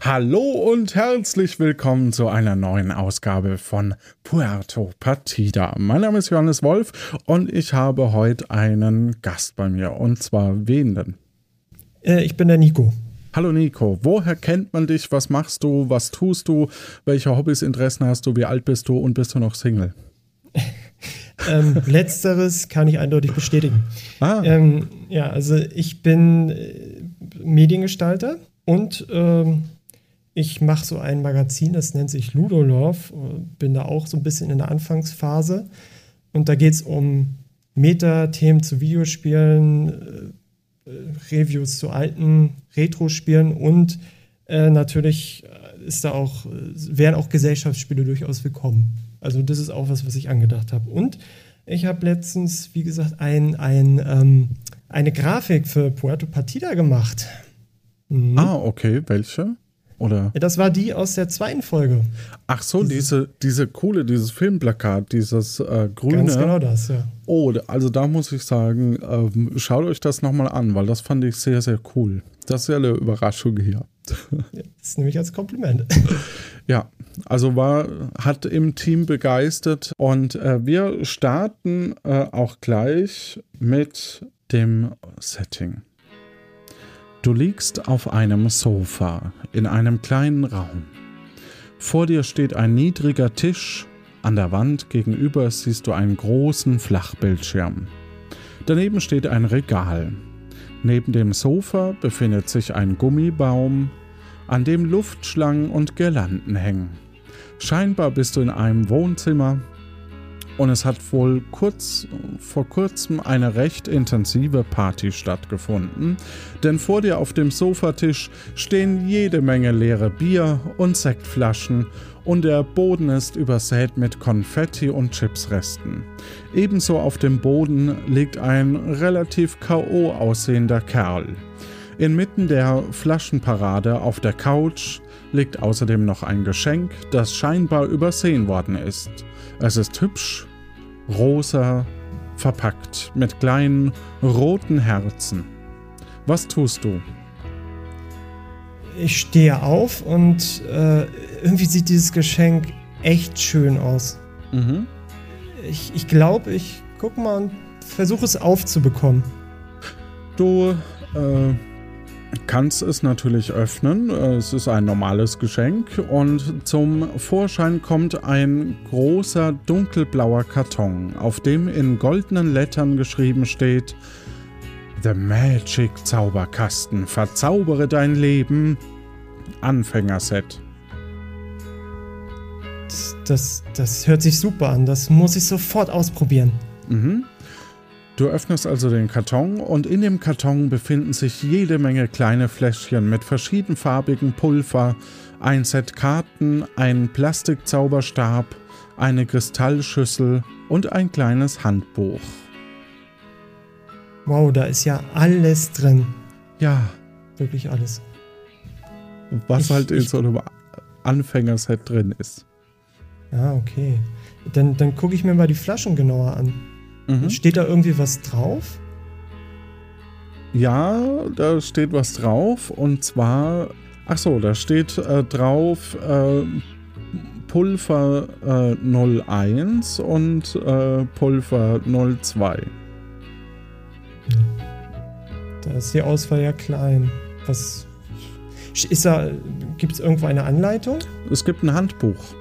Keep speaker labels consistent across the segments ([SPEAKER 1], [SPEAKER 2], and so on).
[SPEAKER 1] Hallo und herzlich willkommen zu einer neuen Ausgabe von Puerto Partida. Mein Name ist Johannes Wolf und ich habe heute einen Gast bei mir. Und zwar wen denn?
[SPEAKER 2] Äh, ich bin der Nico.
[SPEAKER 1] Hallo Nico, woher kennt man dich? Was machst du? Was tust du? Welche Hobbys, Interessen hast du? Wie alt bist du und bist du noch Single?
[SPEAKER 2] ähm, letzteres kann ich eindeutig bestätigen. Ah. Ähm, ja, also ich bin äh, Mediengestalter und ähm, ich mache so ein Magazin, das nennt sich Ludolov, bin da auch so ein bisschen in der Anfangsphase. Und da geht es um Meta-Themen zu Videospielen, äh, Reviews zu alten Retro-Spielen und äh, natürlich ist da auch, wären auch Gesellschaftsspiele durchaus willkommen. Also das ist auch was, was ich angedacht habe. Und ich habe letztens, wie gesagt, ein, ein, ähm, eine Grafik für Puerto Partida gemacht.
[SPEAKER 1] Mhm. Ah, okay. Welche? Oder?
[SPEAKER 2] Ja, das war die aus der zweiten Folge.
[SPEAKER 1] Ach so, diese, diese coole, dieses Filmplakat, dieses äh, grüne. Ganz
[SPEAKER 2] genau das, ja.
[SPEAKER 1] Oh, also da muss ich sagen, ähm, schaut euch das nochmal an, weil das fand ich sehr, sehr cool. Das ist ja eine Überraschung hier.
[SPEAKER 2] Das nehme ich als Kompliment.
[SPEAKER 1] Ja, also war, hat im Team begeistert und äh, wir starten äh, auch gleich mit dem Setting. Du liegst auf einem Sofa in einem kleinen Raum. Vor dir steht ein niedriger Tisch, an der Wand gegenüber siehst du einen großen Flachbildschirm. Daneben steht ein Regal. Neben dem Sofa befindet sich ein Gummibaum, an dem Luftschlangen und Girlanden hängen. Scheinbar bist du in einem Wohnzimmer, und es hat wohl kurz vor kurzem eine recht intensive Party stattgefunden, denn vor dir auf dem Sofatisch stehen jede Menge leere Bier und Sektflaschen und der Boden ist übersät mit Konfetti und Chipsresten. Ebenso auf dem Boden liegt ein relativ KO aussehender Kerl. Inmitten der Flaschenparade auf der Couch liegt außerdem noch ein Geschenk, das scheinbar übersehen worden ist. Es ist hübsch, rosa, verpackt mit kleinen roten Herzen. Was tust du?
[SPEAKER 2] Ich stehe auf und äh, irgendwie sieht dieses Geschenk echt schön aus. Mhm. Ich, ich glaube, ich guck mal und versuche es aufzubekommen.
[SPEAKER 1] Du äh, kannst es natürlich öffnen. Es ist ein normales Geschenk und zum Vorschein kommt ein großer dunkelblauer Karton, auf dem in goldenen Lettern geschrieben steht The Magic Zauberkasten, verzaubere dein Leben. Anfängerset.
[SPEAKER 2] Das, das, das hört sich super an. Das muss ich sofort ausprobieren.
[SPEAKER 1] Mhm. Du öffnest also den Karton und in dem Karton befinden sich jede Menge kleine Fläschchen mit verschiedenfarbigen Pulver, ein Set Karten, ein Plastikzauberstab, eine Kristallschüssel und ein kleines Handbuch.
[SPEAKER 2] Wow, da ist ja alles drin.
[SPEAKER 1] Ja.
[SPEAKER 2] Wirklich alles.
[SPEAKER 1] Was ich, halt in so einem Anfängerset drin ist.
[SPEAKER 2] Ja, okay. Dann, dann gucke ich mir mal die Flaschen genauer an. Mhm. Steht da irgendwie was drauf?
[SPEAKER 1] Ja, da steht was drauf und zwar, ach so, da steht äh, drauf äh, Pulver äh, 01 und äh, Pulver 02.
[SPEAKER 2] Da ist die Auswahl ja klein. Was ist da, gibt es irgendwo eine Anleitung?
[SPEAKER 1] Es gibt ein Handbuch.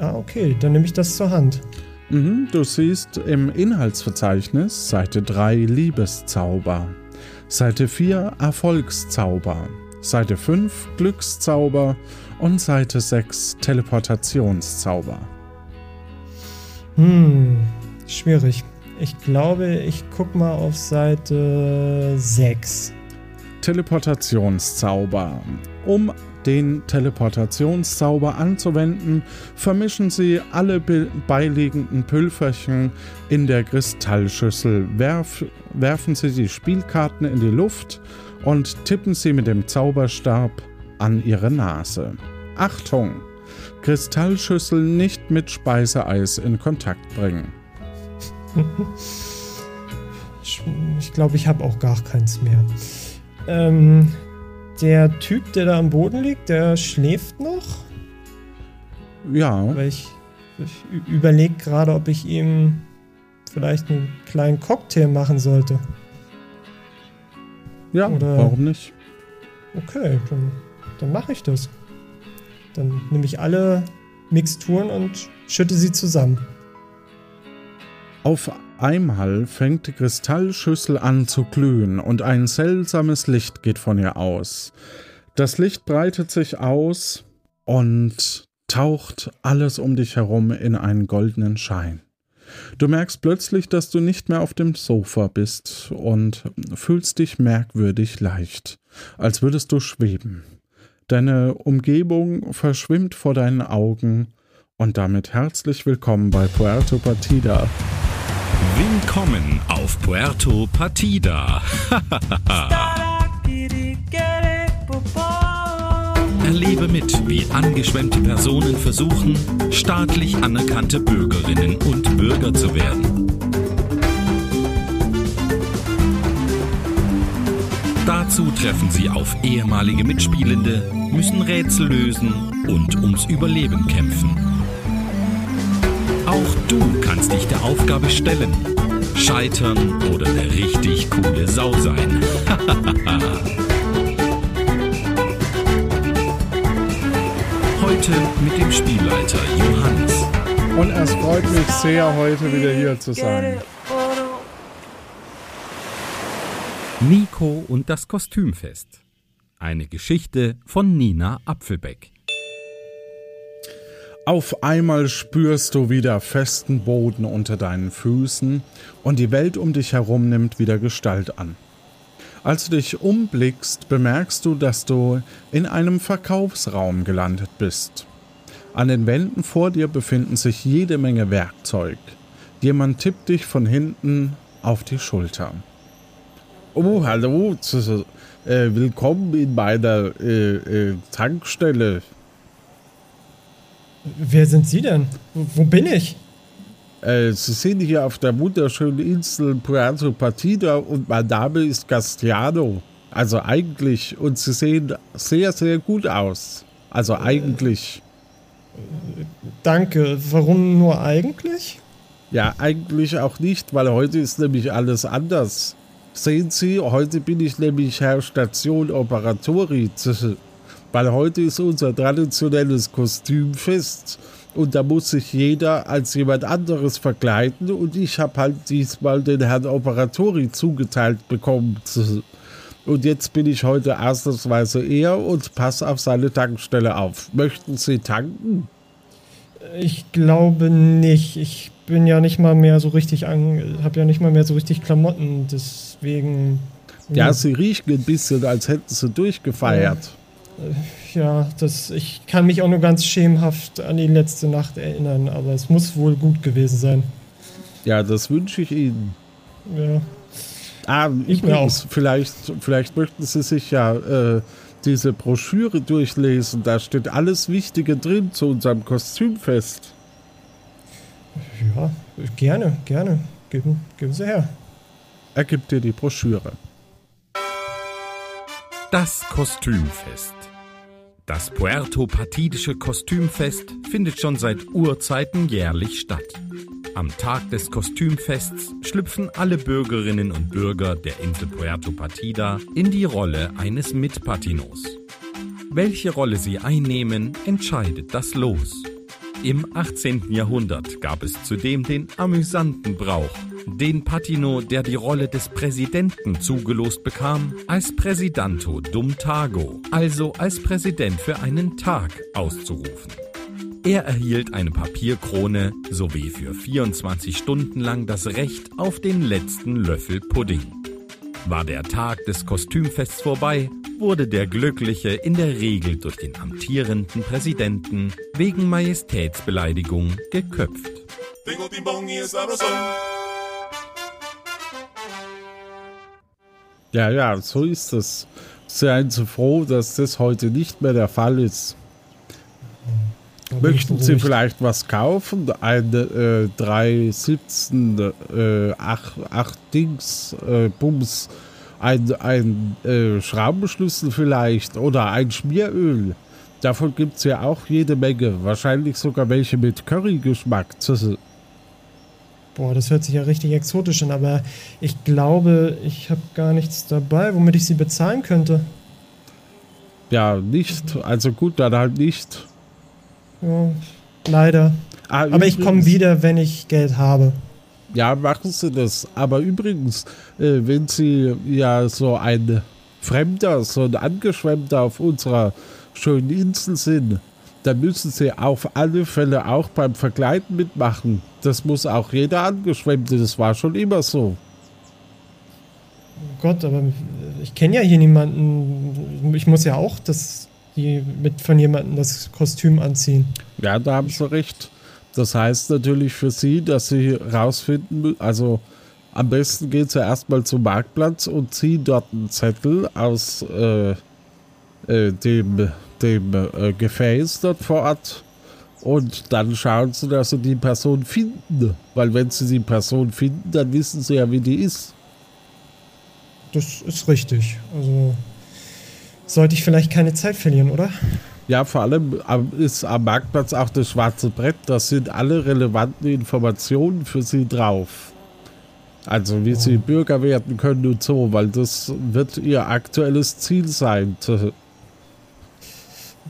[SPEAKER 2] Ah, okay, dann nehme ich das zur Hand.
[SPEAKER 1] Mhm, du siehst im Inhaltsverzeichnis Seite 3 Liebeszauber, Seite 4 Erfolgszauber, Seite 5 Glückszauber und Seite 6 Teleportationszauber.
[SPEAKER 2] Hm, schwierig. Ich glaube, ich guck mal auf Seite 6.
[SPEAKER 1] Teleportationszauber. Um den Teleportationszauber anzuwenden, vermischen Sie alle beiliegenden Pülferchen in der Kristallschüssel, werf, werfen Sie die Spielkarten in die Luft und tippen Sie mit dem Zauberstab an Ihre Nase. Achtung! Kristallschüssel nicht mit Speiseeis in Kontakt bringen.
[SPEAKER 2] Ich glaube, ich habe auch gar keins mehr. Ähm, der Typ, der da am Boden liegt, der schläft noch?
[SPEAKER 1] Ja.
[SPEAKER 2] Weil ich, ich überlege gerade, ob ich ihm vielleicht einen kleinen Cocktail machen sollte.
[SPEAKER 1] Ja, Oder, warum nicht?
[SPEAKER 2] Okay, dann, dann mache ich das. Dann nehme ich alle Mixturen und schütte sie zusammen.
[SPEAKER 1] Auf einmal fängt die Kristallschüssel an zu glühen und ein seltsames Licht geht von ihr aus. Das Licht breitet sich aus und taucht alles um dich herum in einen goldenen Schein. Du merkst plötzlich, dass du nicht mehr auf dem Sofa bist und fühlst dich merkwürdig leicht, als würdest du schweben. Deine Umgebung verschwimmt vor deinen Augen und damit herzlich willkommen bei Puerto Partida.
[SPEAKER 3] Willkommen auf Puerto Partida. Erlebe mit, wie angeschwemmte Personen versuchen, staatlich anerkannte Bürgerinnen und Bürger zu werden. Dazu treffen sie auf ehemalige Mitspielende, müssen Rätsel lösen und ums Überleben kämpfen. Auch du kannst dich der Aufgabe stellen, scheitern oder eine richtig coole Sau sein. Heute mit dem Spielleiter Johannes.
[SPEAKER 1] Und es freut mich sehr, heute wieder hier zu sein.
[SPEAKER 3] Nico und das Kostümfest. Eine Geschichte von Nina Apfelbeck.
[SPEAKER 1] Auf einmal spürst du wieder festen Boden unter deinen Füßen und die Welt um dich herum nimmt wieder Gestalt an. Als du dich umblickst, bemerkst du, dass du in einem Verkaufsraum gelandet bist. An den Wänden vor dir befinden sich jede Menge Werkzeug. Jemand tippt dich von hinten auf die Schulter. Oh, hallo, äh, willkommen in meiner äh, äh, Tankstelle.
[SPEAKER 2] Wer sind Sie denn? Wo bin ich?
[SPEAKER 1] Äh, Sie sind hier auf der wunderschönen Insel Puerto Partida und mein Name ist Castiano. Also eigentlich, und Sie sehen sehr, sehr gut aus. Also äh, eigentlich.
[SPEAKER 2] Danke. Warum nur eigentlich?
[SPEAKER 1] Ja, eigentlich auch nicht, weil heute ist nämlich alles anders. Sehen Sie, heute bin ich nämlich Herr Station Operatori weil heute ist unser traditionelles Kostümfest und da muss sich jeder als jemand anderes verkleiden und ich habe halt diesmal den Herrn Operatori zugeteilt bekommen. Und jetzt bin ich heute ausnahmsweise er und passe auf seine Tankstelle auf. Möchten Sie tanken?
[SPEAKER 2] Ich glaube nicht. Ich bin ja nicht mal mehr so richtig an, habe ja nicht mal mehr so richtig Klamotten, deswegen.
[SPEAKER 1] Ja, sie riechen ein bisschen, als hätten sie durchgefeiert. Ja.
[SPEAKER 2] Das, ich kann mich auch nur ganz schemenhaft an die letzte Nacht erinnern, aber es muss wohl gut gewesen sein.
[SPEAKER 1] Ja, das wünsche ich Ihnen.
[SPEAKER 2] Ja.
[SPEAKER 1] Ah, ich übrigens, auch. Vielleicht, vielleicht möchten Sie sich ja äh, diese Broschüre durchlesen. Da steht alles Wichtige drin zu unserem Kostümfest.
[SPEAKER 2] Ja, gerne, gerne. Geben, geben Sie her.
[SPEAKER 1] Er gibt dir die Broschüre.
[SPEAKER 3] Das Kostümfest. Das Puerto-Partidische Kostümfest findet schon seit Urzeiten jährlich statt. Am Tag des Kostümfests schlüpfen alle Bürgerinnen und Bürger der Insel Puerto Partida in die Rolle eines Mitpatinos. Welche Rolle sie einnehmen, entscheidet das Los. Im 18. Jahrhundert gab es zudem den amüsanten Brauch, den Patino, der die Rolle des Präsidenten zugelost bekam, als Präsidanto dum Tago, also als Präsident für einen Tag auszurufen. Er erhielt eine Papierkrone sowie für 24 Stunden lang das Recht auf den letzten Löffel Pudding. War der Tag des Kostümfests vorbei, wurde der Glückliche in der Regel durch den amtierenden Präsidenten wegen Majestätsbeleidigung geköpft.
[SPEAKER 1] Ja, ja, so ist es. Seien Sie froh, dass das heute nicht mehr der Fall ist. Möchten Sie vielleicht was kaufen? Eine äh, 317 äh, 8, 8 Dings äh, Bums Ein, ein äh, Schraubenschlüssel vielleicht oder ein Schmieröl. Davon gibt es ja auch jede Menge. Wahrscheinlich sogar welche mit Currygeschmack.
[SPEAKER 2] Boah, das hört sich ja richtig exotisch an, aber ich glaube, ich habe gar nichts dabei, womit ich sie bezahlen könnte.
[SPEAKER 1] Ja, nicht. Also gut, dann halt nicht.
[SPEAKER 2] Ja, leider. Ah, aber übrigens, ich komme wieder, wenn ich Geld habe.
[SPEAKER 1] Ja, machen Sie das. Aber übrigens, äh, wenn Sie ja so ein Fremder, so ein Angeschwemmter auf unserer schönen Insel sind, dann müssen Sie auf alle Fälle auch beim Vergleiten mitmachen. Das muss auch jeder Angeschwemmte, das war schon immer so.
[SPEAKER 2] Oh Gott, aber ich kenne ja hier niemanden. Ich muss ja auch das, die mit von jemandem das Kostüm anziehen.
[SPEAKER 1] Ja, da haben Sie recht. Das heißt natürlich für Sie, dass Sie rausfinden, also am besten gehen Sie erstmal zum Marktplatz und ziehen dort einen Zettel aus äh, äh, dem, dem äh, Gefäß dort vor Ort und dann schauen Sie, dass Sie die Person finden. Weil wenn Sie die Person finden, dann wissen Sie ja, wie die ist.
[SPEAKER 2] Das ist richtig. Also sollte ich vielleicht keine Zeit verlieren, oder?
[SPEAKER 1] Ja, vor allem ist am Marktplatz auch das schwarze Brett. Da sind alle relevanten Informationen für Sie drauf. Also wie oh. Sie Bürger werden können und so, weil das wird Ihr aktuelles Ziel sein.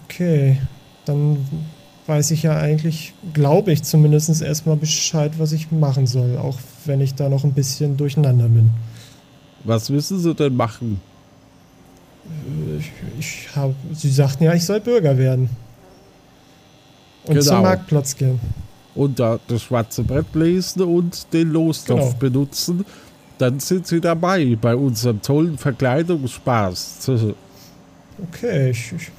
[SPEAKER 2] Okay, dann weiß ich ja eigentlich, glaube ich zumindest erstmal Bescheid, was ich machen soll, auch wenn ich da noch ein bisschen durcheinander bin.
[SPEAKER 1] Was müssen Sie denn machen?
[SPEAKER 2] Ich, ich hab, sie sagten ja, ich soll Bürger werden. Und genau. zum Marktplatz gehen.
[SPEAKER 1] Und da das schwarze Brett lesen und den Lostopf genau. benutzen. Dann sind sie dabei bei unserem tollen Verkleidungsspaß.
[SPEAKER 2] Okay, ich, ich,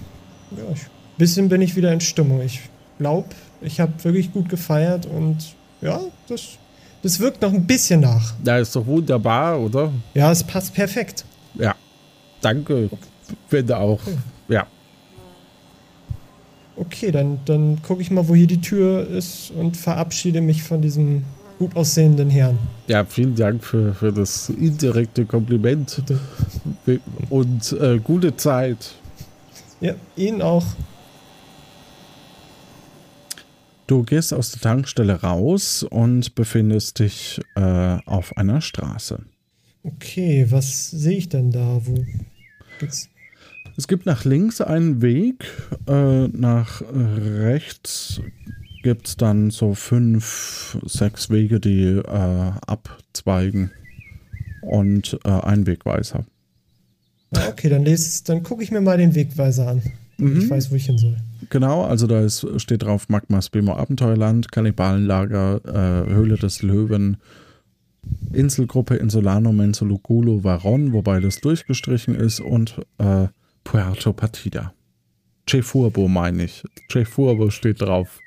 [SPEAKER 2] ja, ich, bisschen bin ich wieder in Stimmung. Ich glaube, ich habe wirklich gut gefeiert und ja, das, das wirkt noch ein bisschen nach.
[SPEAKER 1] Ja, ist doch wunderbar, oder?
[SPEAKER 2] Ja, es passt perfekt.
[SPEAKER 1] Danke, wenn auch. Okay. Ja.
[SPEAKER 2] Okay, dann, dann gucke ich mal, wo hier die Tür ist und verabschiede mich von diesem gut aussehenden Herrn.
[SPEAKER 1] Ja, vielen Dank für, für das indirekte Kompliment. Bitte. Und äh, gute Zeit.
[SPEAKER 2] Ja, Ihnen auch.
[SPEAKER 1] Du gehst aus der Tankstelle raus und befindest dich äh, auf einer Straße.
[SPEAKER 2] Okay, was sehe ich denn da? Wo geht's?
[SPEAKER 1] Es gibt nach links einen Weg, äh, nach rechts gibt es dann so fünf, sechs Wege, die äh, abzweigen und äh, einen Wegweiser.
[SPEAKER 2] Ah, okay, dann, dann gucke ich mir mal den Wegweiser an. Mhm. Ich weiß, wo ich hin soll.
[SPEAKER 1] Genau, also da ist, steht drauf Magmas Bemo Abenteuerland, Kannibalenlager, äh, Höhle des Löwen, Inselgruppe Insulano Mensolugulo Varon, wobei das durchgestrichen ist, und äh, Puerto Partida. Chefurbo meine ich. Chefurbo steht drauf.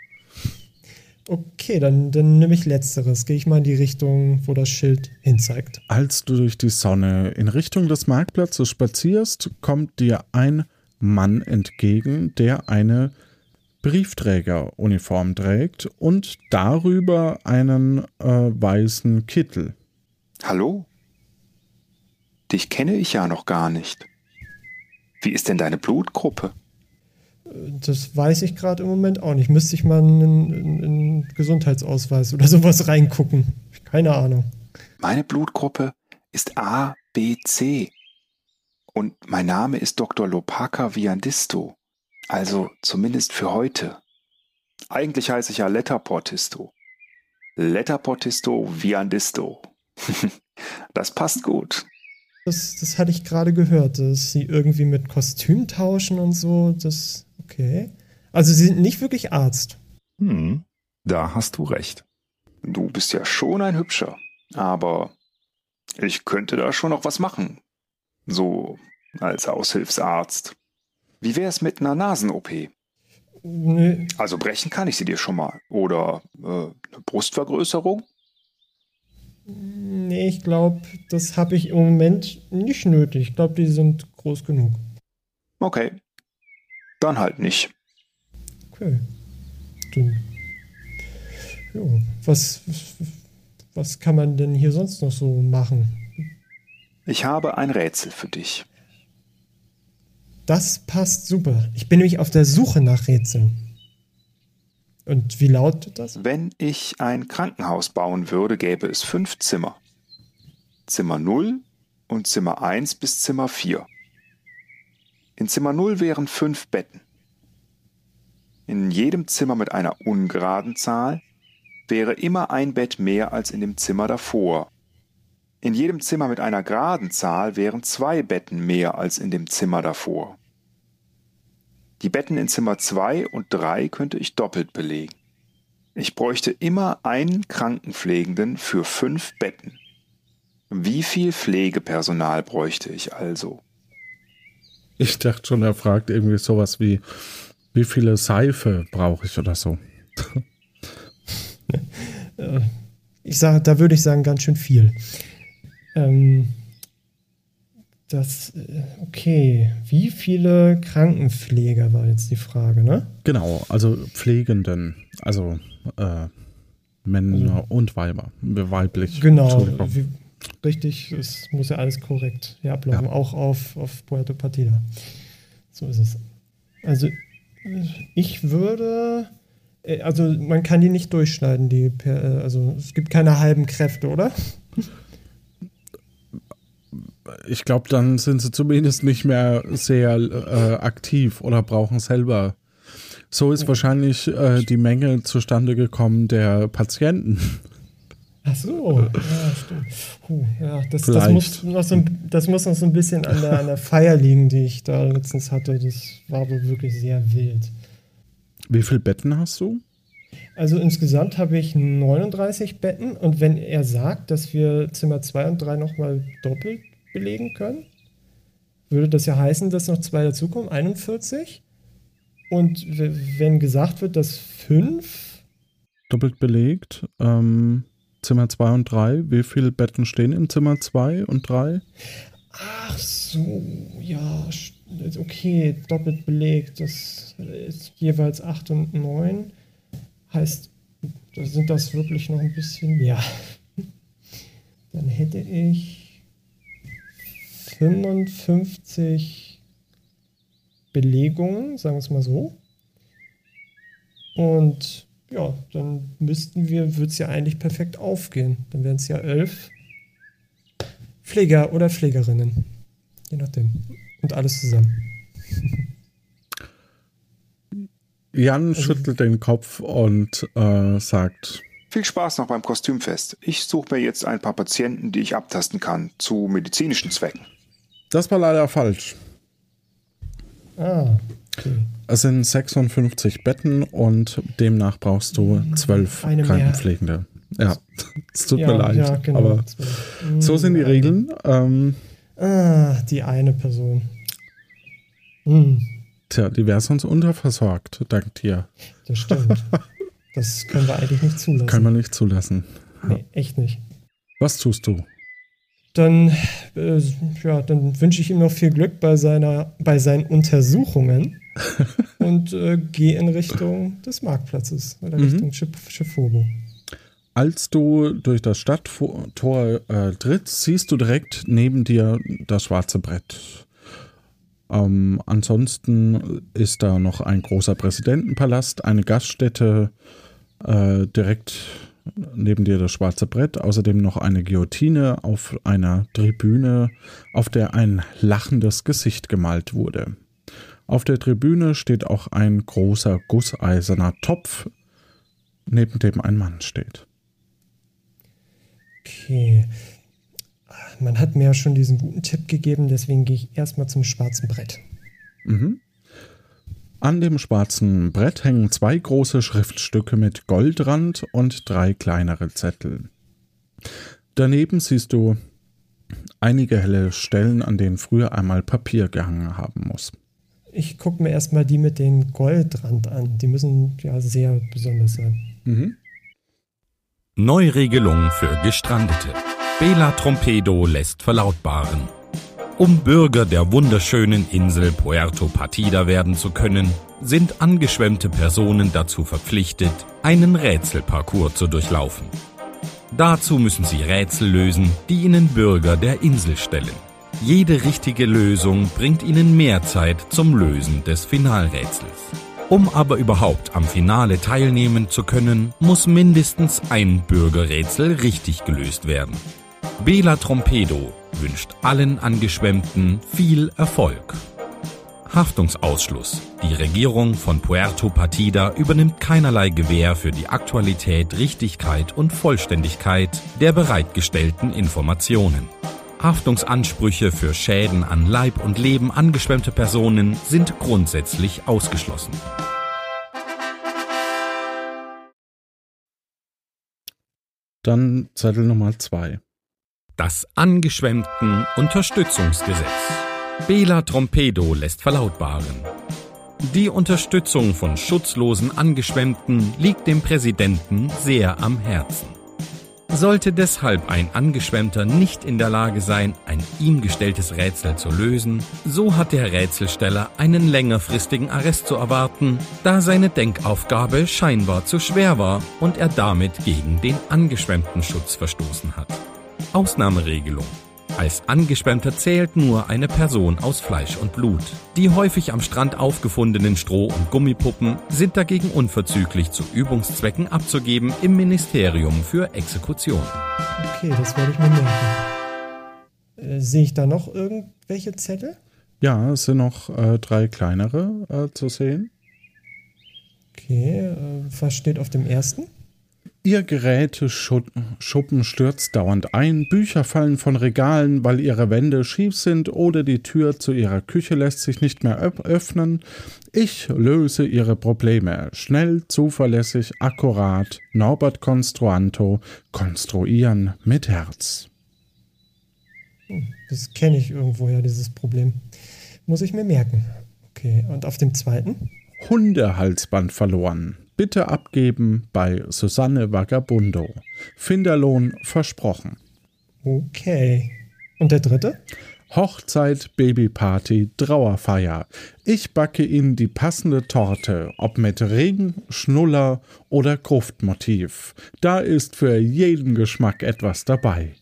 [SPEAKER 2] Okay, dann, dann nehme ich letzteres. Gehe ich mal in die Richtung, wo das Schild hinzeigt.
[SPEAKER 1] Als du durch die Sonne in Richtung des Marktplatzes spazierst, kommt dir ein Mann entgegen, der eine Briefträgeruniform trägt und darüber einen äh, weißen Kittel.
[SPEAKER 4] Hallo? Dich kenne ich ja noch gar nicht. Wie ist denn deine Blutgruppe?
[SPEAKER 2] Das weiß ich gerade im Moment auch nicht. Müsste ich mal in einen Gesundheitsausweis oder sowas reingucken. Keine Ahnung.
[SPEAKER 4] Meine Blutgruppe ist A, B, C. Und mein Name ist Dr. Lopaka Viandisto. Also zumindest für heute. Eigentlich heiße ich ja Letterportisto. Letterportisto Viandisto. das passt gut.
[SPEAKER 2] Das, das hatte ich gerade gehört, dass sie irgendwie mit Kostüm tauschen und so. Das, okay. Also sie sind nicht wirklich Arzt.
[SPEAKER 4] Hm, da hast du recht. Du bist ja schon ein Hübscher, aber ich könnte da schon noch was machen. So als Aushilfsarzt. Wie wäre es mit einer Nasen-OP? Nee. Also brechen kann ich sie dir schon mal. Oder äh, eine Brustvergrößerung?
[SPEAKER 2] Nee, ich glaube, das habe ich im Moment nicht nötig. Ich glaube, die sind groß genug.
[SPEAKER 4] Okay. Dann halt nicht.
[SPEAKER 2] Okay. Dann. Jo. Was, was kann man denn hier sonst noch so machen?
[SPEAKER 4] Ich habe ein Rätsel für dich.
[SPEAKER 2] Das passt super. Ich bin nämlich auf der Suche nach Rätseln. Und wie lautet das?
[SPEAKER 4] Wenn ich ein Krankenhaus bauen würde, gäbe es fünf Zimmer. Zimmer 0 und Zimmer 1 bis Zimmer 4. In Zimmer 0 wären fünf Betten. In jedem Zimmer mit einer ungeraden Zahl wäre immer ein Bett mehr als in dem Zimmer davor. In jedem Zimmer mit einer geraden Zahl wären zwei Betten mehr als in dem Zimmer davor. Die Betten in Zimmer 2 und 3 könnte ich doppelt belegen. Ich bräuchte immer einen Krankenpflegenden für fünf Betten. Wie viel Pflegepersonal bräuchte ich also?
[SPEAKER 1] Ich dachte schon, er fragt irgendwie sowas wie, wie viele Seife brauche ich oder so.
[SPEAKER 2] ich sage, da würde ich sagen, ganz schön viel. Ähm, das, äh, okay. Wie viele Krankenpfleger war jetzt die Frage, ne?
[SPEAKER 1] Genau, also Pflegenden, also äh, Männer also, und Weiber, weiblich.
[SPEAKER 2] Genau, wie, richtig, es muss ja alles korrekt hier ablaufen, ja. auch auf, auf Puerto Partida. So ist es. Also, ich würde, äh, also man kann die nicht durchschneiden, die, also es gibt keine halben Kräfte, oder?
[SPEAKER 1] Ich glaube, dann sind sie zumindest nicht mehr sehr äh, aktiv oder brauchen selber. So ist wahrscheinlich äh, die Menge zustande gekommen der Patienten.
[SPEAKER 2] Ach so, ja, stimmt. Puh, ja, das, das, muss noch so, das muss noch so ein bisschen an der, an der Feier liegen, die ich da letztens hatte. Das war aber wirklich sehr wild.
[SPEAKER 1] Wie viele Betten hast du?
[SPEAKER 2] Also insgesamt habe ich 39 Betten und wenn er sagt, dass wir Zimmer 2 und 3 nochmal doppelt belegen können, würde das ja heißen, dass noch zwei dazukommen, 41. Und wenn gesagt wird, dass fünf.
[SPEAKER 1] Doppelt belegt. Ähm, Zimmer 2 und 3. Wie viele Betten stehen in Zimmer 2 und 3?
[SPEAKER 2] Ach so, ja, okay, doppelt belegt. Das ist jeweils 8 und 9. Heißt, da sind das wirklich noch ein bisschen mehr. Dann hätte ich 55 Belegungen, sagen wir es mal so. Und ja, dann müssten wir, würde es ja eigentlich perfekt aufgehen. Dann wären es ja elf Pfleger oder Pflegerinnen. Je nachdem. Und alles zusammen.
[SPEAKER 1] Jan also, schüttelt den Kopf und äh, sagt,
[SPEAKER 4] viel Spaß noch beim Kostümfest. Ich suche mir jetzt ein paar Patienten, die ich abtasten kann, zu medizinischen Zwecken.
[SPEAKER 1] Das war leider falsch.
[SPEAKER 2] Ah. Okay.
[SPEAKER 1] Es sind 56 Betten und demnach brauchst du zwölf Krankenpflegende. Ja, es tut ja, mir leid. Ja, genau, aber so sind die Regeln. Ähm,
[SPEAKER 2] ah, die eine Person. Hm.
[SPEAKER 1] Tja, die wäre sonst unterversorgt, dank dir.
[SPEAKER 2] Das stimmt. das können wir eigentlich nicht zulassen.
[SPEAKER 1] Können wir nicht zulassen.
[SPEAKER 2] Nee, echt nicht.
[SPEAKER 1] Was tust du?
[SPEAKER 2] Dann, äh, ja, dann wünsche ich ihm noch viel Glück bei, seiner, bei seinen Untersuchungen und äh, gehe in Richtung des Marktplatzes oder mhm. Richtung Schiffhobo.
[SPEAKER 1] Als du durch das Stadttor äh, trittst, siehst du direkt neben dir das schwarze Brett. Ähm, ansonsten ist da noch ein großer Präsidentenpalast, eine Gaststätte äh, direkt neben dir das schwarze Brett, außerdem noch eine Guillotine auf einer Tribüne, auf der ein lachendes Gesicht gemalt wurde. Auf der Tribüne steht auch ein großer gusseiserner Topf, neben dem ein Mann steht.
[SPEAKER 2] Okay. Man hat mir ja schon diesen guten Tipp gegeben, deswegen gehe ich erstmal zum schwarzen Brett.
[SPEAKER 1] Mhm. An dem schwarzen Brett hängen zwei große Schriftstücke mit Goldrand und drei kleinere Zettel. Daneben siehst du einige helle Stellen, an denen früher einmal Papier gehangen haben muss.
[SPEAKER 2] Ich gucke mir erstmal die mit dem Goldrand an. Die müssen ja sehr besonders sein. Mhm.
[SPEAKER 3] Neuregelung für Gestrandete. Bela Trompedo lässt verlautbaren. Um Bürger der wunderschönen Insel Puerto Partida werden zu können, sind angeschwemmte Personen dazu verpflichtet, einen Rätselparcours zu durchlaufen. Dazu müssen sie Rätsel lösen, die ihnen Bürger der Insel stellen. Jede richtige Lösung bringt ihnen mehr Zeit zum Lösen des Finalrätsels. Um aber überhaupt am Finale teilnehmen zu können, muss mindestens ein Bürgerrätsel richtig gelöst werden. Bela Trompedo wünscht allen Angeschwemmten viel Erfolg. Haftungsausschluss. Die Regierung von Puerto Partida übernimmt keinerlei Gewähr für die Aktualität, Richtigkeit und Vollständigkeit der bereitgestellten Informationen. Haftungsansprüche für Schäden an Leib und Leben angeschwemmter Personen sind grundsätzlich ausgeschlossen.
[SPEAKER 1] Dann Zettel Nummer zwei.
[SPEAKER 3] Das angeschwemmten Unterstützungsgesetz. Bela Trompedo lässt verlautbaren. Die Unterstützung von schutzlosen Angeschwemmten liegt dem Präsidenten sehr am Herzen. Sollte deshalb ein Angeschwemmter nicht in der Lage sein, ein ihm gestelltes Rätsel zu lösen, so hat der Rätselsteller einen längerfristigen Arrest zu erwarten, da seine Denkaufgabe scheinbar zu schwer war und er damit gegen den Angeschwemmten-Schutz verstoßen hat. Ausnahmeregelung als Angeschwemmter zählt nur eine Person aus Fleisch und Blut. Die häufig am Strand aufgefundenen Stroh- und Gummipuppen sind dagegen unverzüglich zu Übungszwecken abzugeben im Ministerium für Exekution.
[SPEAKER 2] Okay, das werde ich mir merken. Äh, sehe ich da noch irgendwelche Zettel?
[SPEAKER 1] Ja, es sind noch äh, drei kleinere äh, zu sehen.
[SPEAKER 2] Okay, äh, was steht auf dem ersten?
[SPEAKER 1] Ihr Geräteschuppen stürzt dauernd ein, Bücher fallen von Regalen, weil ihre Wände schief sind oder die Tür zu ihrer Küche lässt sich nicht mehr öffnen. Ich löse ihre Probleme. Schnell, zuverlässig, akkurat. Norbert Construanto. Konstruieren mit Herz.
[SPEAKER 2] Das kenne ich irgendwo ja, dieses Problem. Muss ich mir merken. Okay, und auf dem zweiten?
[SPEAKER 1] Hundehalsband verloren. Bitte abgeben bei Susanne Vagabundo. Finderlohn versprochen.
[SPEAKER 2] Okay. Und der dritte?
[SPEAKER 1] Hochzeit, Babyparty, Trauerfeier. Ich backe Ihnen die passende Torte, ob mit Regen, Schnuller oder Gruftmotiv. Da ist für jeden Geschmack etwas dabei.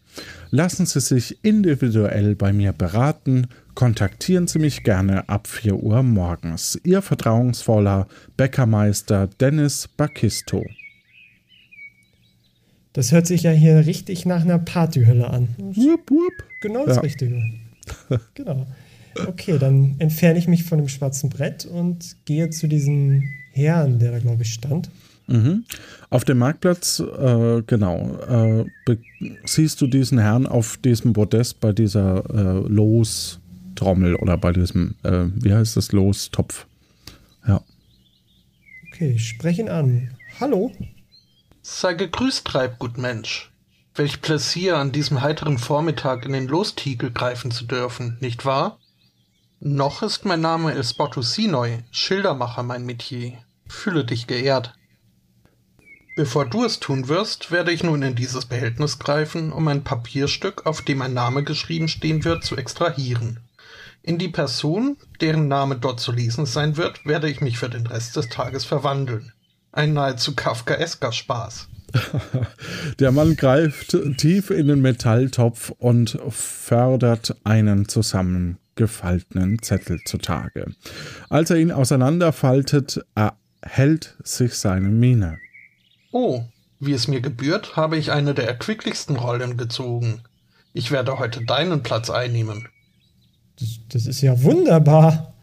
[SPEAKER 1] Lassen Sie sich individuell bei mir beraten kontaktieren Sie mich gerne ab 4 Uhr morgens. Ihr vertrauensvoller Bäckermeister Dennis Bakisto.
[SPEAKER 2] Das hört sich ja hier richtig nach einer Partyhölle an.
[SPEAKER 1] Wupp, wupp.
[SPEAKER 2] Genau das ja. Richtige. genau. Okay, dann entferne ich mich von dem schwarzen Brett und gehe zu diesem Herrn, der da, glaube ich, stand.
[SPEAKER 1] Mhm. Auf dem Marktplatz, äh, genau, äh, siehst du diesen Herrn auf diesem Podest bei dieser äh, Los- Trommel oder bei diesem, äh, wie heißt das, Los-Topf. Ja.
[SPEAKER 2] Okay, ich spreche ihn an. Hallo?
[SPEAKER 5] Sei gegrüßt, Treibgutmensch. Welch Pläsier, an diesem heiteren Vormittag in den Lostiegel greifen zu dürfen, nicht wahr? Noch ist mein Name Espoto Sinoi, Schildermacher mein Metier. Fühle dich geehrt. Bevor du es tun wirst, werde ich nun in dieses Behältnis greifen, um ein Papierstück, auf dem ein Name geschrieben stehen wird, zu extrahieren. In die Person, deren Name dort zu lesen sein wird, werde ich mich für den Rest des Tages verwandeln. Ein nahezu kafkaesker Spaß.
[SPEAKER 1] Der Mann greift tief in den Metalltopf und fördert einen zusammengefalteten Zettel zutage. Als er ihn auseinanderfaltet, erhält sich seine Miene.
[SPEAKER 5] Oh, wie es mir gebührt, habe ich eine der erquicklichsten Rollen gezogen. Ich werde heute deinen Platz einnehmen.
[SPEAKER 2] Das, das ist ja wunderbar.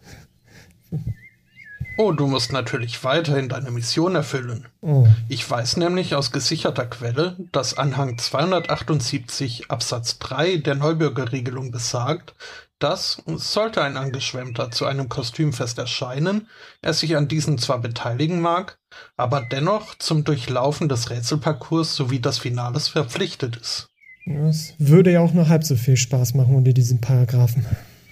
[SPEAKER 5] Oh, du musst natürlich weiterhin deine Mission erfüllen.
[SPEAKER 2] Oh.
[SPEAKER 5] Ich weiß nämlich aus gesicherter Quelle, dass Anhang 278 Absatz 3 der Neubürgerregelung besagt, dass, sollte ein Angeschwemmter zu einem Kostümfest erscheinen, er sich an diesem zwar beteiligen mag, aber dennoch zum Durchlaufen des Rätselparcours sowie des Finales verpflichtet ist.
[SPEAKER 2] Das würde ja auch nur halb so viel Spaß machen unter diesen Paragraphen.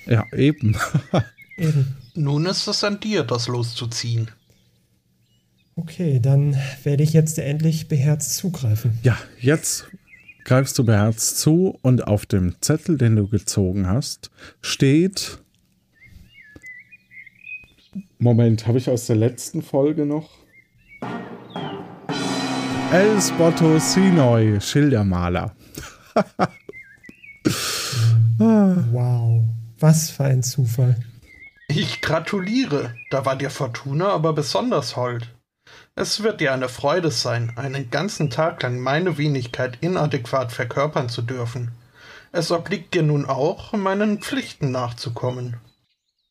[SPEAKER 1] Ja, eben.
[SPEAKER 2] eben.
[SPEAKER 5] Nun ist es an dir, das loszuziehen.
[SPEAKER 2] Okay, dann werde ich jetzt endlich beherzt zugreifen.
[SPEAKER 1] Ja, jetzt greifst du beherzt zu und auf dem Zettel, den du gezogen hast, steht. Moment, habe ich aus der letzten Folge noch? El Spotto Sinoi, Schildermaler.
[SPEAKER 2] wow, was für ein Zufall.
[SPEAKER 5] Ich gratuliere. Da war dir Fortuna aber besonders hold. Es wird dir eine Freude sein, einen ganzen Tag lang meine Wenigkeit inadäquat verkörpern zu dürfen. Es obliegt dir nun auch, meinen Pflichten nachzukommen.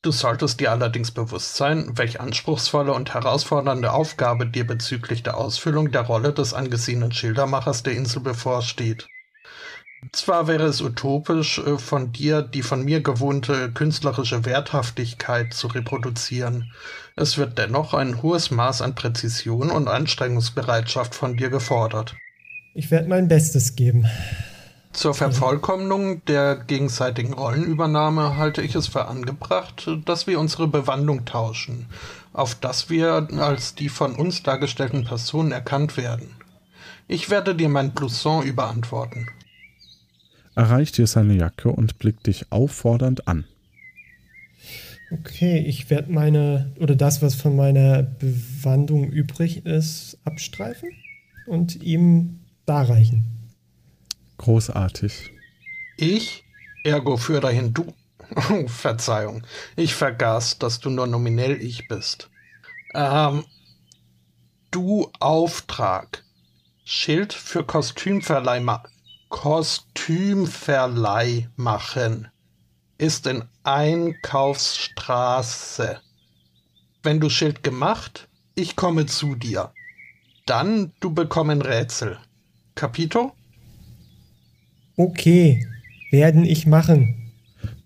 [SPEAKER 5] Du solltest dir allerdings bewusst sein, welch anspruchsvolle und herausfordernde Aufgabe dir bezüglich der Ausfüllung der Rolle des angesehenen Schildermachers der Insel bevorsteht. Zwar wäre es utopisch, äh, von dir die von mir gewohnte künstlerische Werthaftigkeit zu reproduzieren, es wird dennoch ein hohes Maß an Präzision und Anstrengungsbereitschaft von dir gefordert.
[SPEAKER 2] Ich werde mein Bestes geben.
[SPEAKER 5] Zur Vervollkommnung der gegenseitigen Rollenübernahme halte ich es für angebracht, dass wir unsere Bewandung tauschen, auf dass wir als die von uns dargestellten Personen erkannt werden. Ich werde dir mein Blouson überantworten.
[SPEAKER 1] Er reicht dir seine Jacke und blickt dich auffordernd an.
[SPEAKER 2] Okay, ich werde meine, oder das, was von meiner Bewandung übrig ist, abstreifen und ihm darreichen.
[SPEAKER 1] Großartig.
[SPEAKER 5] Ich? Ergo für dahin du. Oh, Verzeihung. Ich vergaß, dass du nur nominell ich bist. Ähm. Du Auftrag. Schild für Kostümverleih, ma Kostümverleih machen. Ist in Einkaufsstraße. Wenn du Schild gemacht, ich komme zu dir. Dann du bekommen Rätsel. Capito?
[SPEAKER 2] Okay, werden ich machen.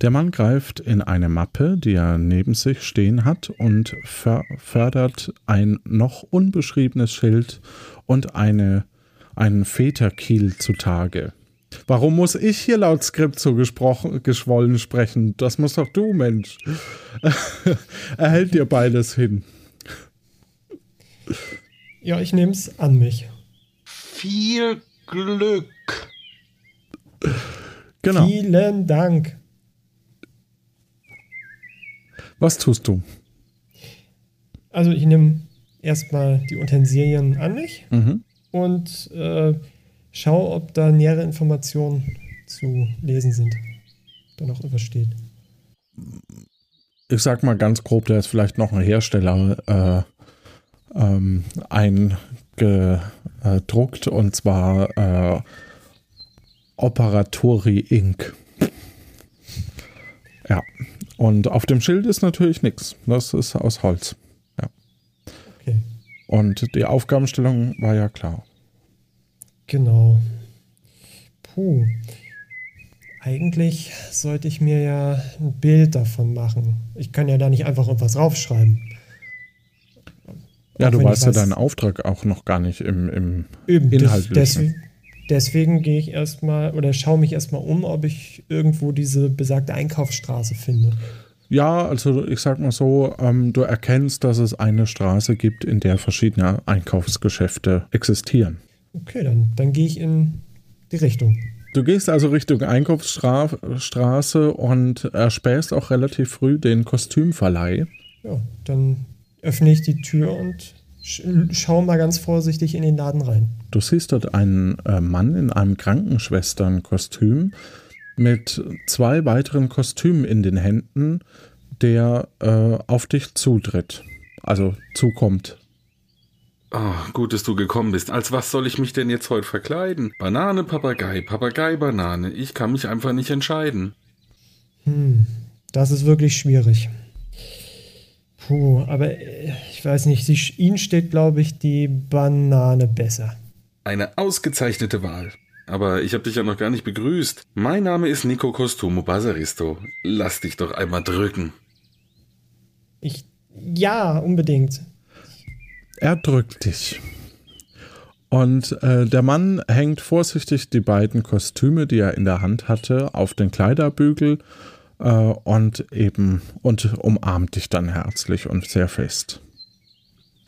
[SPEAKER 1] Der Mann greift in eine Mappe, die er neben sich stehen hat, und fördert ein noch unbeschriebenes Schild und eine, einen Väterkiel zutage. Warum muss ich hier laut Skript so gesprochen, geschwollen sprechen? Das muss doch du, Mensch. er hält dir beides hin.
[SPEAKER 2] Ja, ich nehm's an mich.
[SPEAKER 5] Viel Glück.
[SPEAKER 2] Genau. Vielen Dank.
[SPEAKER 1] Was tust du?
[SPEAKER 2] Also ich nehme erstmal die Utensilien an mich mhm. Und äh, schaue, ob da nähere Informationen zu lesen sind. Da noch etwas steht.
[SPEAKER 1] Ich sag mal ganz grob, da ist vielleicht noch ein Hersteller äh, ähm, eingedruckt und zwar äh, Operatori Inc. Ja. Und auf dem Schild ist natürlich nichts. Das ist aus Holz. Und die Aufgabenstellung war ja klar.
[SPEAKER 2] Genau. Puh. Eigentlich sollte ich mir ja ein Bild davon machen. Ich kann ja da nicht einfach irgendwas draufschreiben.
[SPEAKER 1] Ja, auch du weißt ja deinen Auftrag auch noch gar nicht im, im
[SPEAKER 2] Eben, Inhaltlichen. Deswegen, Deswegen gehe ich erstmal oder schaue mich erstmal um, ob ich irgendwo diese besagte Einkaufsstraße finde.
[SPEAKER 1] Ja, also ich sag mal so, ähm, du erkennst, dass es eine Straße gibt, in der verschiedene Einkaufsgeschäfte existieren.
[SPEAKER 2] Okay, dann, dann gehe ich in die Richtung.
[SPEAKER 1] Du gehst also Richtung Einkaufsstraße und erspähst auch relativ früh den Kostümverleih.
[SPEAKER 2] Ja, dann öffne ich die Tür und schau mal ganz vorsichtig in den Laden rein.
[SPEAKER 1] Du siehst dort einen äh, Mann in einem Krankenschwesternkostüm mit zwei weiteren Kostümen in den Händen, der äh, auf dich zutritt. Also zukommt.
[SPEAKER 6] Oh, gut, dass du gekommen bist. Als was soll ich mich denn jetzt heute verkleiden? Banane, Papagei, Papagei, Banane. Ich kann mich einfach nicht entscheiden.
[SPEAKER 2] Hm, das ist wirklich schwierig. Puh, aber äh, ich weiß nicht, sie, Ihnen steht, glaube ich, die Banane besser.
[SPEAKER 6] Eine ausgezeichnete Wahl. Aber ich habe dich ja noch gar nicht begrüßt. Mein Name ist Nico Costumo Basaristo. Lass dich doch einmal drücken.
[SPEAKER 2] Ich. Ja, unbedingt.
[SPEAKER 1] Er drückt dich. Und äh, der Mann hängt vorsichtig die beiden Kostüme, die er in der Hand hatte, auf den Kleiderbügel äh, und eben und umarmt dich dann herzlich und sehr fest.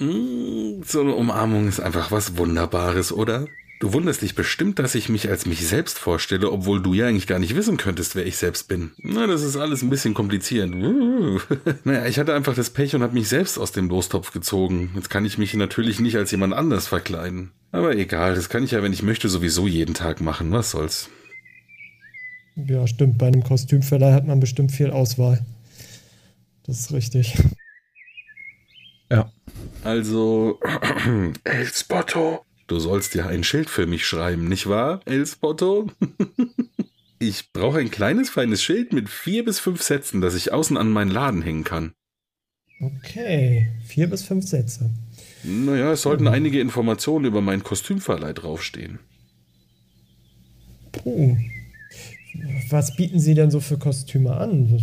[SPEAKER 6] Mm, so eine Umarmung ist einfach was Wunderbares, oder? Du wunderst dich bestimmt, dass ich mich als mich selbst vorstelle, obwohl du ja eigentlich gar nicht wissen könntest, wer ich selbst bin. Na, das ist alles ein bisschen kompliziert. Uh. naja, ich hatte einfach das Pech und habe mich selbst aus dem Lostopf gezogen. Jetzt kann ich mich natürlich nicht als jemand anders verkleiden. Aber egal, das kann ich ja, wenn ich möchte, sowieso jeden Tag machen. Was soll's?
[SPEAKER 2] Ja, stimmt. Bei einem Kostümverleih hat man bestimmt viel Auswahl. Das ist richtig.
[SPEAKER 1] Ja.
[SPEAKER 6] Also, El Spotto, du sollst ja ein Schild für mich schreiben, nicht wahr, El Spotto? ich brauche ein kleines, feines Schild mit vier bis fünf Sätzen, das ich außen an meinen Laden hängen kann.
[SPEAKER 2] Okay, vier bis fünf Sätze.
[SPEAKER 6] Naja, es sollten mhm. einige Informationen über meinen Kostümverleih draufstehen.
[SPEAKER 2] Puh. Was bieten Sie denn so für Kostüme an?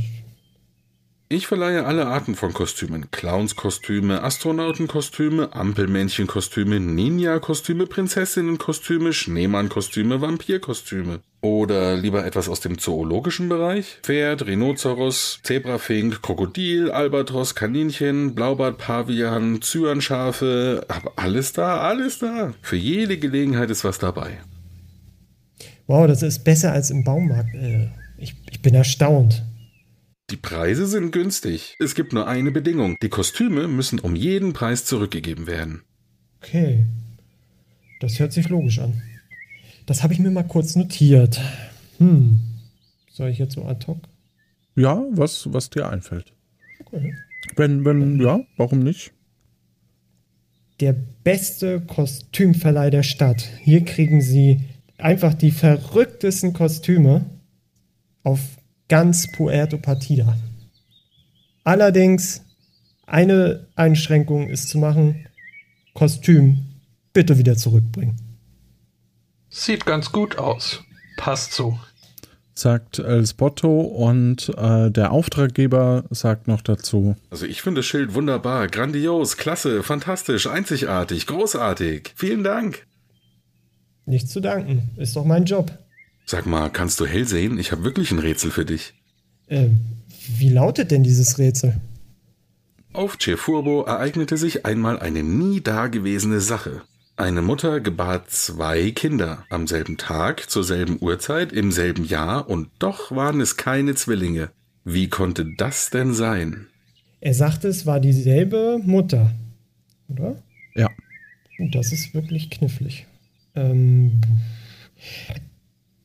[SPEAKER 6] Ich verleihe alle Arten von Kostümen. Clownskostüme, Astronautenkostüme, Ampelmännchenkostüme, Ninja-Kostüme, Prinzessinnenkostüme, Schneemannkostüme, Vampirkostüme. Oder lieber etwas aus dem zoologischen Bereich? Pferd, Rhinoceros, Zebrafink, Krokodil, Albatros, Kaninchen, Blaubart, Pavian, Zyanschafe. Aber alles da, alles da. Für jede Gelegenheit ist was dabei.
[SPEAKER 2] Wow, das ist besser als im Baumarkt. Äh, ich, ich bin erstaunt.
[SPEAKER 6] Die Preise sind günstig. Es gibt nur eine Bedingung. Die Kostüme müssen um jeden Preis zurückgegeben werden.
[SPEAKER 2] Okay. Das hört sich logisch an. Das habe ich mir mal kurz notiert. Hm. Soll ich jetzt so ad hoc?
[SPEAKER 1] Ja, was, was dir einfällt. Okay. Wenn, wenn, ja, warum nicht?
[SPEAKER 2] Der beste Kostümverleih der Stadt. Hier kriegen Sie einfach die verrücktesten Kostüme auf ganz Puerto Partida. Allerdings, eine Einschränkung ist zu machen, Kostüm bitte wieder zurückbringen.
[SPEAKER 5] Sieht ganz gut aus. Passt so.
[SPEAKER 1] Sagt El Spotto und äh, der Auftraggeber sagt noch dazu.
[SPEAKER 6] Also ich finde das Schild wunderbar, grandios, klasse, fantastisch, einzigartig, großartig. Vielen Dank.
[SPEAKER 2] Nichts zu danken, ist doch mein Job.
[SPEAKER 6] Sag mal, kannst du hell sehen? Ich habe wirklich ein Rätsel für dich.
[SPEAKER 2] Ähm, wie lautet denn dieses Rätsel?
[SPEAKER 6] Auf Cefurbo ereignete sich einmal eine nie dagewesene Sache. Eine Mutter gebar zwei Kinder am selben Tag, zur selben Uhrzeit, im selben Jahr, und doch waren es keine Zwillinge. Wie konnte das denn sein?
[SPEAKER 2] Er sagte, es war dieselbe Mutter, oder?
[SPEAKER 1] Ja.
[SPEAKER 2] Und das ist wirklich knifflig. Ähm,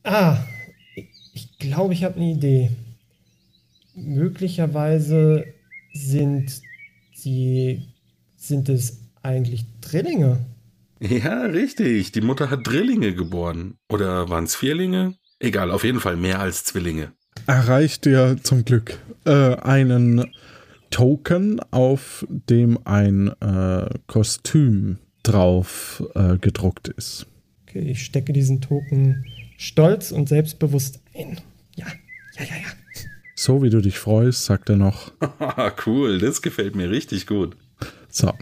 [SPEAKER 2] Ah, ich glaube, ich habe eine Idee. Möglicherweise sind die, sind es eigentlich Drillinge.
[SPEAKER 6] Ja, richtig. Die Mutter hat Drillinge geboren. Oder waren es Vierlinge? Egal, auf jeden Fall mehr als Zwillinge.
[SPEAKER 1] Erreicht dir zum Glück äh, einen Token, auf dem ein äh, Kostüm drauf äh, gedruckt ist.
[SPEAKER 2] Okay, ich stecke diesen Token stolz und selbstbewusst ein. Ja, ja, ja, ja.
[SPEAKER 1] So wie du dich freust, sagt er noch.
[SPEAKER 6] cool, das gefällt mir richtig gut.
[SPEAKER 1] So.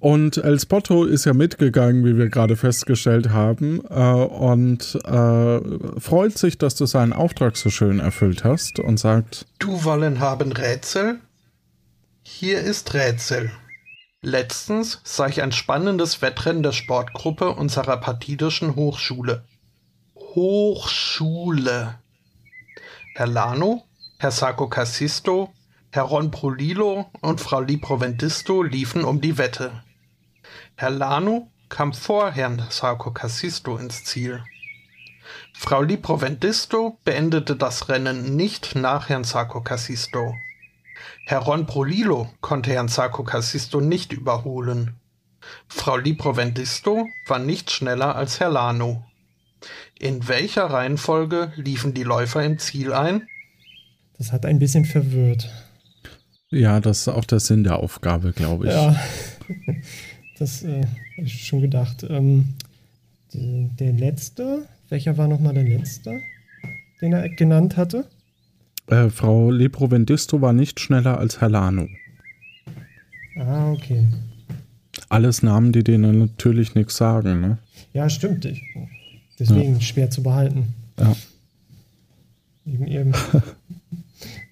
[SPEAKER 1] Und El Spotto ist ja mitgegangen, wie wir gerade festgestellt haben, äh, und äh, freut sich, dass du seinen Auftrag so schön erfüllt hast und sagt:
[SPEAKER 5] Du wollen haben Rätsel? Hier ist Rätsel. Letztens sah ich ein spannendes Wettrennen der Sportgruppe unserer partidischen Hochschule. Hochschule. Herr Lano, Herr Sacco Cassisto, Herr Ron Prolilo und Frau Liproventisto liefen um die Wette. Herr Lano kam vor Herrn Sacco Cassisto ins Ziel. Frau Liproventisto beendete das Rennen nicht nach Herrn Sacco Cassisto. Herr Ronprolilo konnte Herrn Sacco-Cassisto nicht überholen. Frau Liproventisto war nicht schneller als Herr Lano. In welcher Reihenfolge liefen die Läufer im Ziel ein?
[SPEAKER 2] Das hat ein bisschen verwirrt.
[SPEAKER 1] Ja, das ist auch der Sinn der Aufgabe, glaube ich.
[SPEAKER 2] Ja, das äh, habe ich schon gedacht. Ähm, der letzte, welcher war nochmal der letzte, den er genannt hatte?
[SPEAKER 1] Äh, Frau Leprovendisto war nicht schneller als Herr Lano.
[SPEAKER 2] Ah, okay.
[SPEAKER 1] Alles Namen, die denen natürlich nichts sagen, ne?
[SPEAKER 2] Ja, stimmt. Ich, deswegen ja. schwer zu behalten.
[SPEAKER 1] Ja.
[SPEAKER 2] Eben, eben.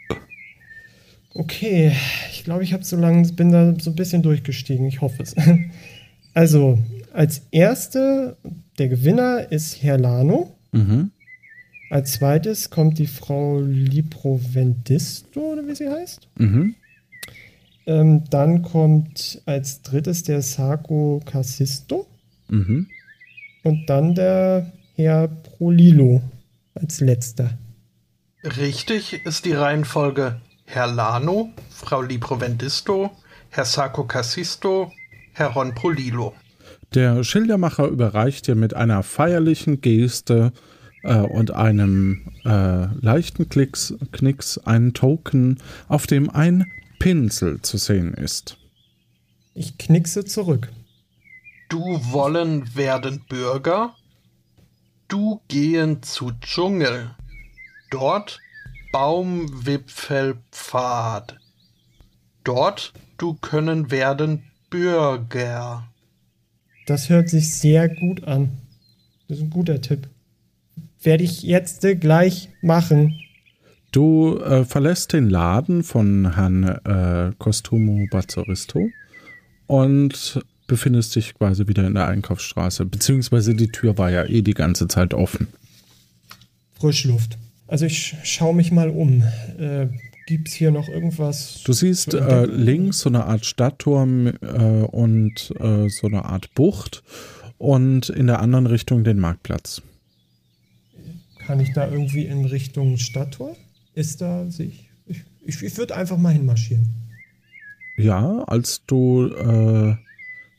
[SPEAKER 2] okay, ich glaube, ich habe so lange, bin da so ein bisschen durchgestiegen. Ich hoffe es. Also, als erste, der Gewinner ist Herr Lano. Mhm. Als zweites kommt die Frau Liprovendisto, oder wie sie heißt. Mhm. Ähm, dann kommt als drittes der Sarko Cassisto.
[SPEAKER 1] Mhm.
[SPEAKER 2] Und dann der Herr Prolilo als letzter.
[SPEAKER 5] Richtig ist die Reihenfolge Herr Lano, Frau Librovendisto, Herr Sarko Cassisto, Herr Ron Prolilo.
[SPEAKER 1] Der Schildermacher überreicht dir mit einer feierlichen Geste äh, und einem äh, leichten Klicks, Knicks einen Token, auf dem ein Pinsel zu sehen ist.
[SPEAKER 2] Ich knickse zurück.
[SPEAKER 5] Du wollen werden Bürger? Du gehen zu Dschungel. Dort Baumwipfelpfad. Dort du können werden Bürger.
[SPEAKER 2] Das hört sich sehr gut an. Das ist ein guter Tipp. Werde ich jetzt gleich machen.
[SPEAKER 1] Du äh, verlässt den Laden von Herrn äh, Costumo Bazzoristo und befindest dich quasi wieder in der Einkaufsstraße. Beziehungsweise die Tür war ja eh die ganze Zeit offen.
[SPEAKER 2] Frischluft. Also ich schaue mich mal um. Äh, Gibt es hier noch irgendwas?
[SPEAKER 1] Du siehst äh, links so eine Art Stadtturm äh, und äh, so eine Art Bucht und in der anderen Richtung den Marktplatz.
[SPEAKER 2] Kann ich da irgendwie in Richtung Stadttor? Ist da sich. Ich, ich, ich würde einfach mal hinmarschieren.
[SPEAKER 1] Ja, als du äh,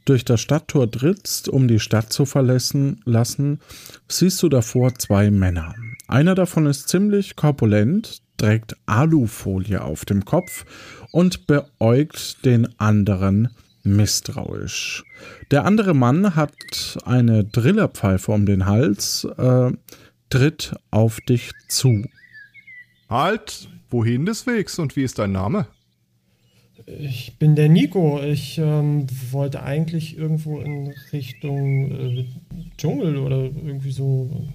[SPEAKER 1] durch das Stadttor trittst, um die Stadt zu verlassen lassen, siehst du davor zwei Männer. Einer davon ist ziemlich korpulent, trägt Alufolie auf dem Kopf und beäugt den anderen misstrauisch. Der andere Mann hat eine Drillerpfeife um den Hals, äh, tritt auf dich zu.
[SPEAKER 7] Halt, wohin des Wegs und wie ist dein Name?
[SPEAKER 2] Ich bin der Nico. Ich ähm, wollte eigentlich irgendwo in Richtung äh, Dschungel oder irgendwie so.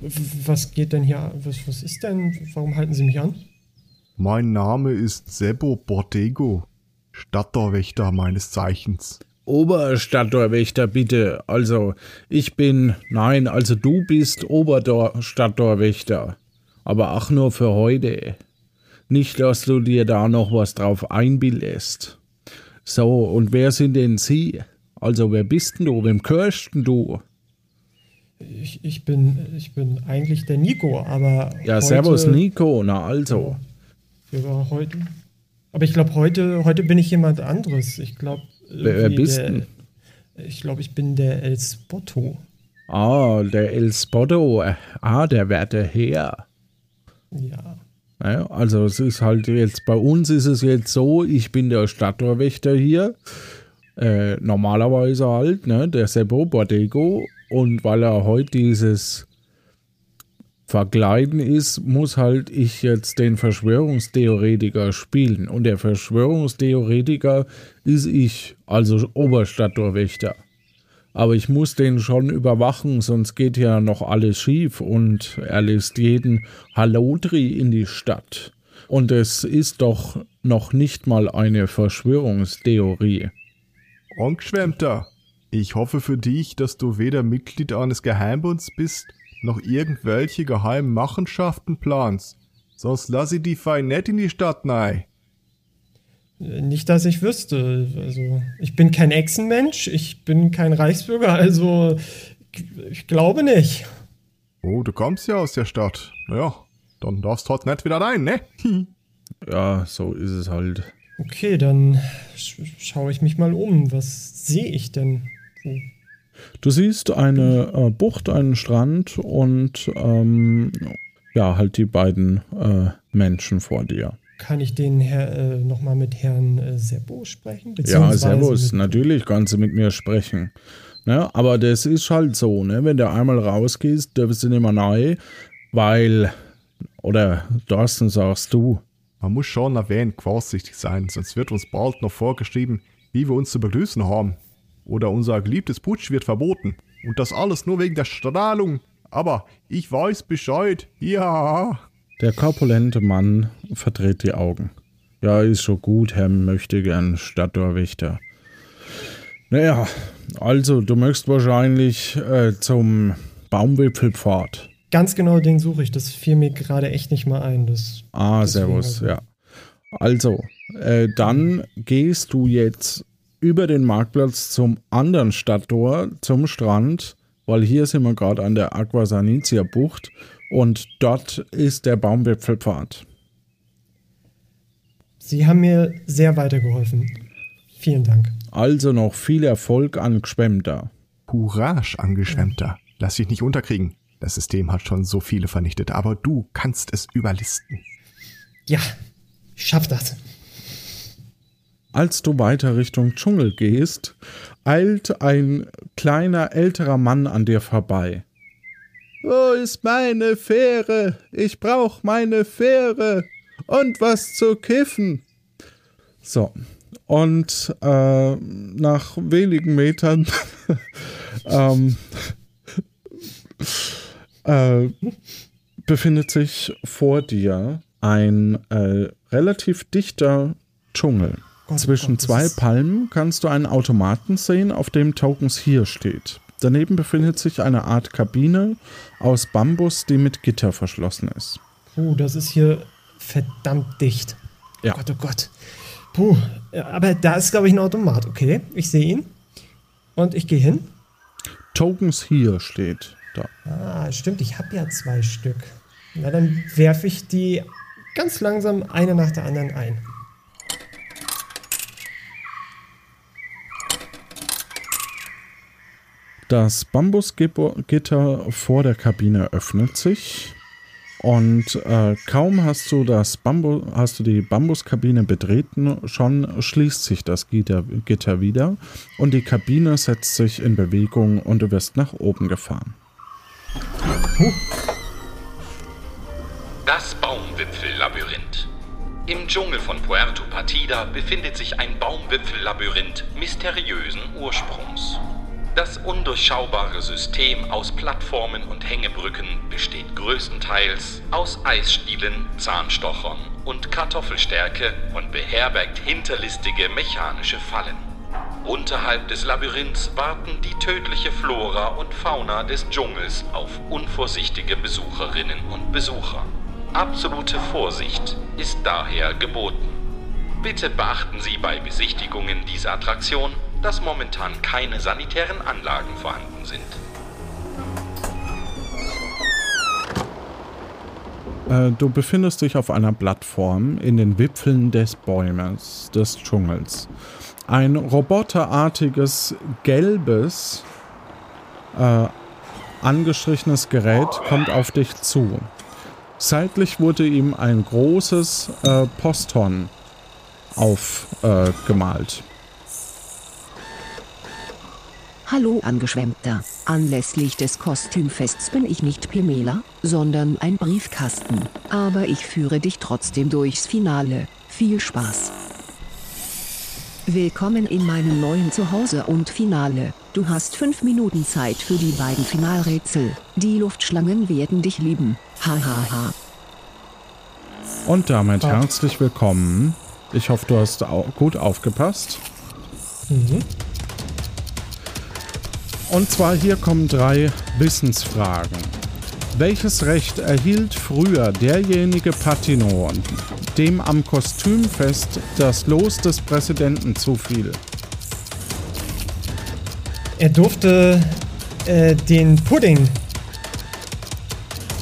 [SPEAKER 2] Was geht denn hier? Was, was ist denn? Warum halten Sie mich an?
[SPEAKER 7] Mein Name ist Sebo Bordego, Stadttorwächter meines Zeichens.
[SPEAKER 1] Oberstadttorwächter, bitte. Also, ich bin, nein, also du bist Oberstadttorwächter. Aber auch nur für heute. Nicht, dass du dir da noch was drauf einbildest. So, und wer sind denn Sie? Also, wer bist denn du? Wem gehörst denn du?
[SPEAKER 2] Ich, ich, bin, ich bin eigentlich der Nico, aber.
[SPEAKER 1] Ja, heute, servus Nico, na also.
[SPEAKER 2] Ja heute. Aber ich glaube, heute, heute bin ich jemand anderes. Ich glaube.
[SPEAKER 1] Wer, bist denn?
[SPEAKER 2] Ich glaube, ich bin der El Spotto.
[SPEAKER 1] Ah, der El Spotto. Ah, der werte Herr.
[SPEAKER 2] Ja.
[SPEAKER 1] Naja, also es ist halt jetzt, bei uns ist es jetzt so, ich bin der Stadttorwächter hier. Äh, normalerweise halt, ne, der Sebo Bordego. Und weil er heute dieses Verkleiden ist, muss halt ich jetzt den Verschwörungstheoretiker spielen. Und der Verschwörungstheoretiker ist ich, also Oberstadttorwächter. Aber ich muss den schon überwachen, sonst geht ja noch alles schief und er lässt jeden Hallodri in die Stadt. Und es ist doch noch nicht mal eine Verschwörungstheorie.
[SPEAKER 7] Angeschwemmter, ich hoffe für dich, dass du weder Mitglied eines Geheimbunds bist, noch irgendwelche geheimen Machenschaften planst. Sonst lass ich die fein nicht in die Stadt nein.
[SPEAKER 2] Nicht, dass ich wüsste. Also, ich bin kein Echsenmensch, ich bin kein Reichsbürger, also ich glaube nicht.
[SPEAKER 7] Oh, du kommst ja aus der Stadt. Naja, dann darfst du heute nicht wieder rein, ne?
[SPEAKER 1] ja, so ist es halt.
[SPEAKER 2] Okay, dann sch schaue ich mich mal um. Was sehe ich denn?
[SPEAKER 1] Du siehst eine äh, Bucht, einen Strand und ähm, ja, halt die beiden äh, Menschen vor dir.
[SPEAKER 2] Kann ich den Herr, äh, nochmal mit Herrn äh, Seppo sprechen?
[SPEAKER 1] Ja, Servus, natürlich kannst du mit mir sprechen. Ne? Aber das ist halt so, ne? wenn du einmal rausgehst, dürfst du nicht mehr neu, weil, oder Thorsten sagst du.
[SPEAKER 7] Man muss schon erwähnt vorsichtig sein, sonst wird uns bald noch vorgeschrieben, wie wir uns zu begrüßen haben. Oder unser geliebtes Putsch wird verboten. Und das alles nur wegen der Strahlung. Aber ich weiß Bescheid. Ja.
[SPEAKER 1] Der korpulente Mann verdreht die Augen. Ja, ist schon gut, Herr möchte gern Stadttorwächter. Naja, also du möchtest wahrscheinlich äh, zum Baumwipfelpfad.
[SPEAKER 2] Ganz genau den suche ich. Das fiel mir gerade echt nicht mal ein. Das,
[SPEAKER 1] ah, servus, also. ja. Also, äh, dann gehst du jetzt über den Marktplatz zum anderen Stadttor, zum Strand, weil hier sind wir gerade an der Aquasanitia Bucht und dort ist der Baumwipfelpfad.
[SPEAKER 2] Sie haben mir sehr weitergeholfen. Vielen Dank.
[SPEAKER 1] Also noch viel Erfolg an Gschwemter.
[SPEAKER 7] Courage, Angeschwemmter. Lass dich nicht unterkriegen. Das System hat schon so viele vernichtet, aber du kannst es überlisten.
[SPEAKER 2] Ja, ich schaff das.
[SPEAKER 1] Als du weiter Richtung Dschungel gehst, eilt ein kleiner älterer Mann an dir vorbei. Wo ist meine Fähre? Ich brauch meine Fähre und was zu kiffen. So, und äh, nach wenigen Metern ähm, äh, befindet sich vor dir ein äh, relativ dichter Dschungel. Zwischen zwei Palmen kannst du einen Automaten sehen, auf dem Tokens hier steht. Daneben befindet sich eine Art Kabine aus Bambus, die mit Gitter verschlossen ist.
[SPEAKER 2] Oh, das ist hier verdammt dicht. Ja. Oh Gott, oh Gott. Puh, aber da ist, glaube ich, ein Automat. Okay, ich sehe ihn. Und ich gehe hin.
[SPEAKER 1] Tokens hier steht da.
[SPEAKER 2] Ah, stimmt, ich habe ja zwei Stück. Na, dann werfe ich die ganz langsam eine nach der anderen ein.
[SPEAKER 1] Das Bambusgitter vor der Kabine öffnet sich und äh, kaum hast du das Bambu hast du die Bambuskabine betreten, schon schließt sich das Gitter, Gitter wieder und die Kabine setzt sich in Bewegung und du wirst nach oben gefahren.
[SPEAKER 3] Das Baumwipfellabyrinth. Im Dschungel von Puerto Partida befindet sich ein Baumwipfellabyrinth mysteriösen Ursprungs. Das undurchschaubare System aus Plattformen und Hängebrücken besteht größtenteils aus Eisstielen, Zahnstochern und Kartoffelstärke und beherbergt hinterlistige mechanische Fallen. Unterhalb des Labyrinths warten die tödliche Flora und Fauna des Dschungels auf unvorsichtige Besucherinnen und Besucher. Absolute Vorsicht ist daher geboten. Bitte beachten Sie bei Besichtigungen dieser Attraktion dass momentan keine sanitären Anlagen vorhanden sind.
[SPEAKER 1] Äh, du befindest dich auf einer Plattform in den Wipfeln des Bäumes, des Dschungels. Ein roboterartiges, gelbes, äh, angestrichenes Gerät kommt auf dich zu. Seitlich wurde ihm ein großes äh, Posthorn aufgemalt. Äh,
[SPEAKER 8] Hallo Angeschwemmter. Anlässlich des Kostümfests bin ich nicht Pimela, sondern ein Briefkasten. Aber ich führe dich trotzdem durchs Finale. Viel Spaß. Willkommen in meinem neuen Zuhause und Finale. Du hast fünf Minuten Zeit für die beiden Finalrätsel. Die Luftschlangen werden dich lieben. Hahaha. Ha, ha.
[SPEAKER 1] Und damit herzlich willkommen. Ich hoffe, du hast gut aufgepasst. Mhm. Und zwar hier kommen drei Wissensfragen. Welches Recht erhielt früher derjenige Patino, dem am Kostümfest das Los des Präsidenten zufiel?
[SPEAKER 2] Er durfte äh, den Pudding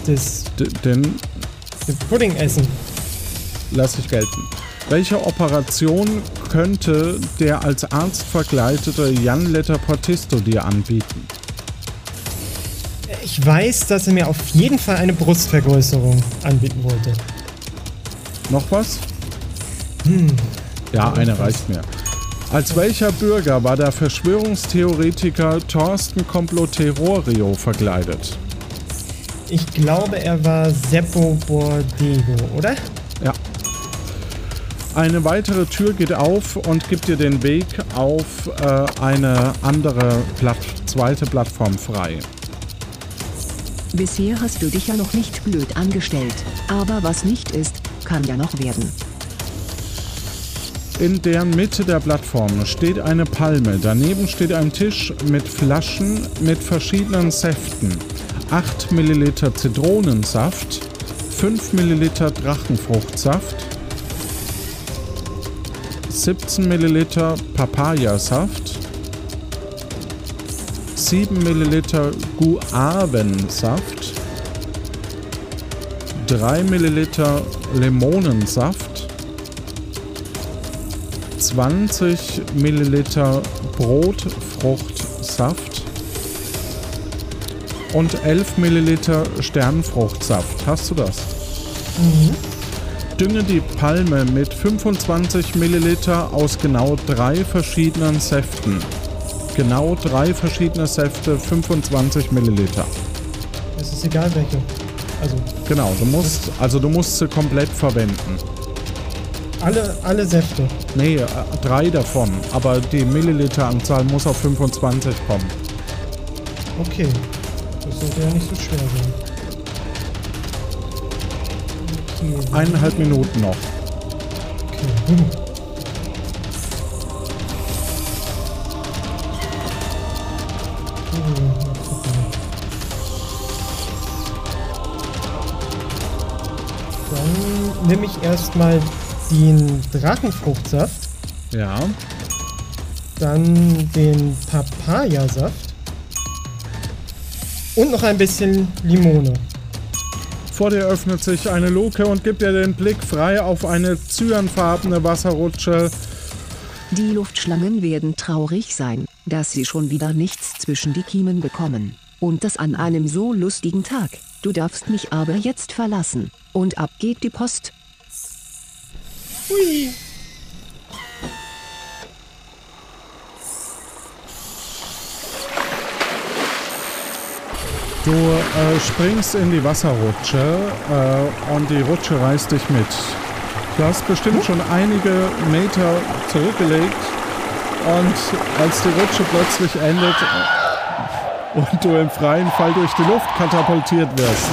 [SPEAKER 2] des
[SPEAKER 1] D den,
[SPEAKER 2] den Pudding essen.
[SPEAKER 1] Lass ich gelten. Welche Operation könnte der als Arzt verkleidete Jan Letter Portisto dir anbieten?
[SPEAKER 2] Ich weiß, dass er mir auf jeden Fall eine Brustvergrößerung anbieten wollte.
[SPEAKER 1] Noch was? Hm. Ja, eine reicht mir. Als welcher Bürger war der Verschwörungstheoretiker Thorsten Comploterorio verkleidet?
[SPEAKER 2] Ich glaube, er war Seppo Bordego, oder?
[SPEAKER 1] Ja, eine weitere Tür geht auf und gibt dir den Weg auf äh, eine andere Platt zweite Plattform frei.
[SPEAKER 8] Bisher hast du dich ja noch nicht blöd angestellt, aber was nicht ist, kann ja noch werden.
[SPEAKER 1] In der Mitte der Plattform steht eine Palme, daneben steht ein Tisch mit Flaschen mit verschiedenen Säften. 8 Milliliter Zitronensaft, 5 Milliliter Drachenfruchtsaft, 17 Milliliter Papayasaft, 7 Milliliter Guavensaft, 3 Milliliter Limonensaft, 20 Milliliter Brotfruchtsaft und 11 Milliliter Sternfruchtsaft. Hast du das? Mhm. Dünge die Palme mit 25 Milliliter aus genau drei verschiedenen Säften. Genau drei verschiedene Säfte, 25 Milliliter.
[SPEAKER 2] Es ist egal welche.
[SPEAKER 1] Also. Genau, du musst, also du musst sie komplett verwenden.
[SPEAKER 2] Alle, alle Säfte?
[SPEAKER 1] Nee, äh, drei davon. Aber die Milliliteranzahl muss auf 25 kommen.
[SPEAKER 2] Okay. Das sollte ja nicht so schwer sein.
[SPEAKER 1] Eineinhalb Minuten noch. Okay.
[SPEAKER 2] Dann nehme ich erstmal den Drachenfruchtsaft.
[SPEAKER 1] Ja.
[SPEAKER 2] Dann den Papayasaft. Und noch ein bisschen Limone.
[SPEAKER 1] Vor dir öffnet sich eine Luke und gibt dir den Blick frei auf eine zyanfarbene Wasserrutsche.
[SPEAKER 8] Die Luftschlangen werden traurig sein, dass sie schon wieder nichts zwischen die Kiemen bekommen. Und das an einem so lustigen Tag. Du darfst mich aber jetzt verlassen. Und ab geht die Post. Hui.
[SPEAKER 1] Du äh, springst in die Wasserrutsche äh, und die Rutsche reißt dich mit. Du hast bestimmt schon einige Meter zurückgelegt und als die Rutsche plötzlich endet und du im freien Fall durch die Luft katapultiert wirst.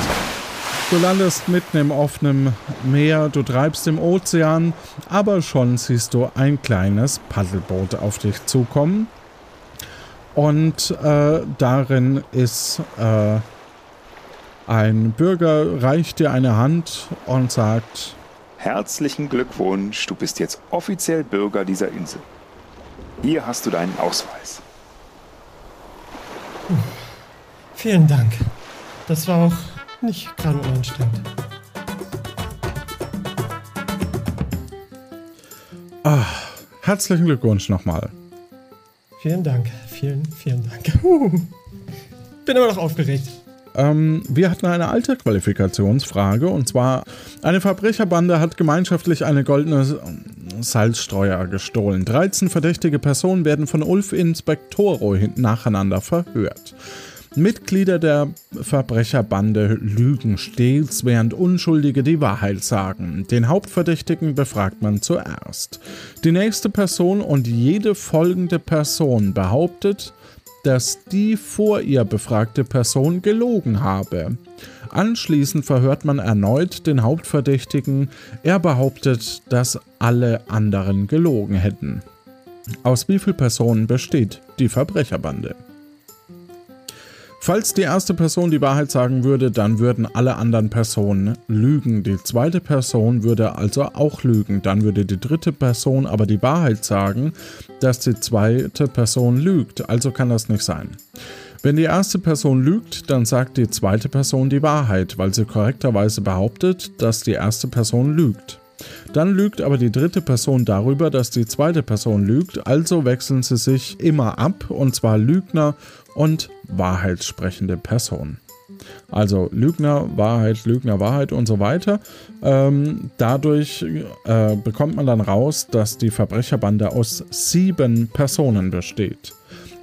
[SPEAKER 1] Du landest mitten im offenen Meer, du treibst im Ozean, aber schon siehst du ein kleines Paddelboot auf dich zukommen. Und äh, darin ist äh, ein Bürger, reicht dir eine Hand und sagt,
[SPEAKER 4] Herzlichen Glückwunsch, du bist jetzt offiziell Bürger dieser Insel. Hier hast du deinen Ausweis.
[SPEAKER 2] Vielen Dank. Das war auch nicht gerade unanstrengend.
[SPEAKER 1] Ah, herzlichen Glückwunsch nochmal.
[SPEAKER 2] Vielen Dank. Vielen, vielen Dank. Bin immer noch aufgeregt.
[SPEAKER 1] Ähm, wir hatten eine alte Qualifikationsfrage und zwar: Eine Verbrecherbande hat gemeinschaftlich eine goldene Salzstreuer gestohlen. 13 verdächtige Personen werden von Ulf Inspektoro nacheinander verhört. Mitglieder der Verbrecherbande lügen stets, während Unschuldige die Wahrheit sagen. Den Hauptverdächtigen befragt man zuerst. Die nächste Person und jede folgende Person behauptet, dass die vor ihr befragte Person gelogen habe. Anschließend verhört man erneut den Hauptverdächtigen. Er behauptet, dass alle anderen gelogen hätten. Aus wie vielen Personen besteht die Verbrecherbande? Falls die erste Person die Wahrheit sagen würde, dann würden alle anderen Personen lügen. Die zweite Person würde also auch lügen. Dann würde die dritte Person aber die Wahrheit sagen, dass die zweite Person lügt. Also kann das nicht sein. Wenn die erste Person lügt, dann sagt die zweite Person die Wahrheit, weil sie korrekterweise behauptet, dass die erste Person lügt. Dann lügt aber die dritte Person darüber, dass die zweite Person lügt, also wechseln sie sich immer ab, und zwar Lügner und wahrheitssprechende Person. Also Lügner, Wahrheit, Lügner, Wahrheit und so weiter. Ähm, dadurch äh, bekommt man dann raus, dass die Verbrecherbande aus sieben Personen besteht.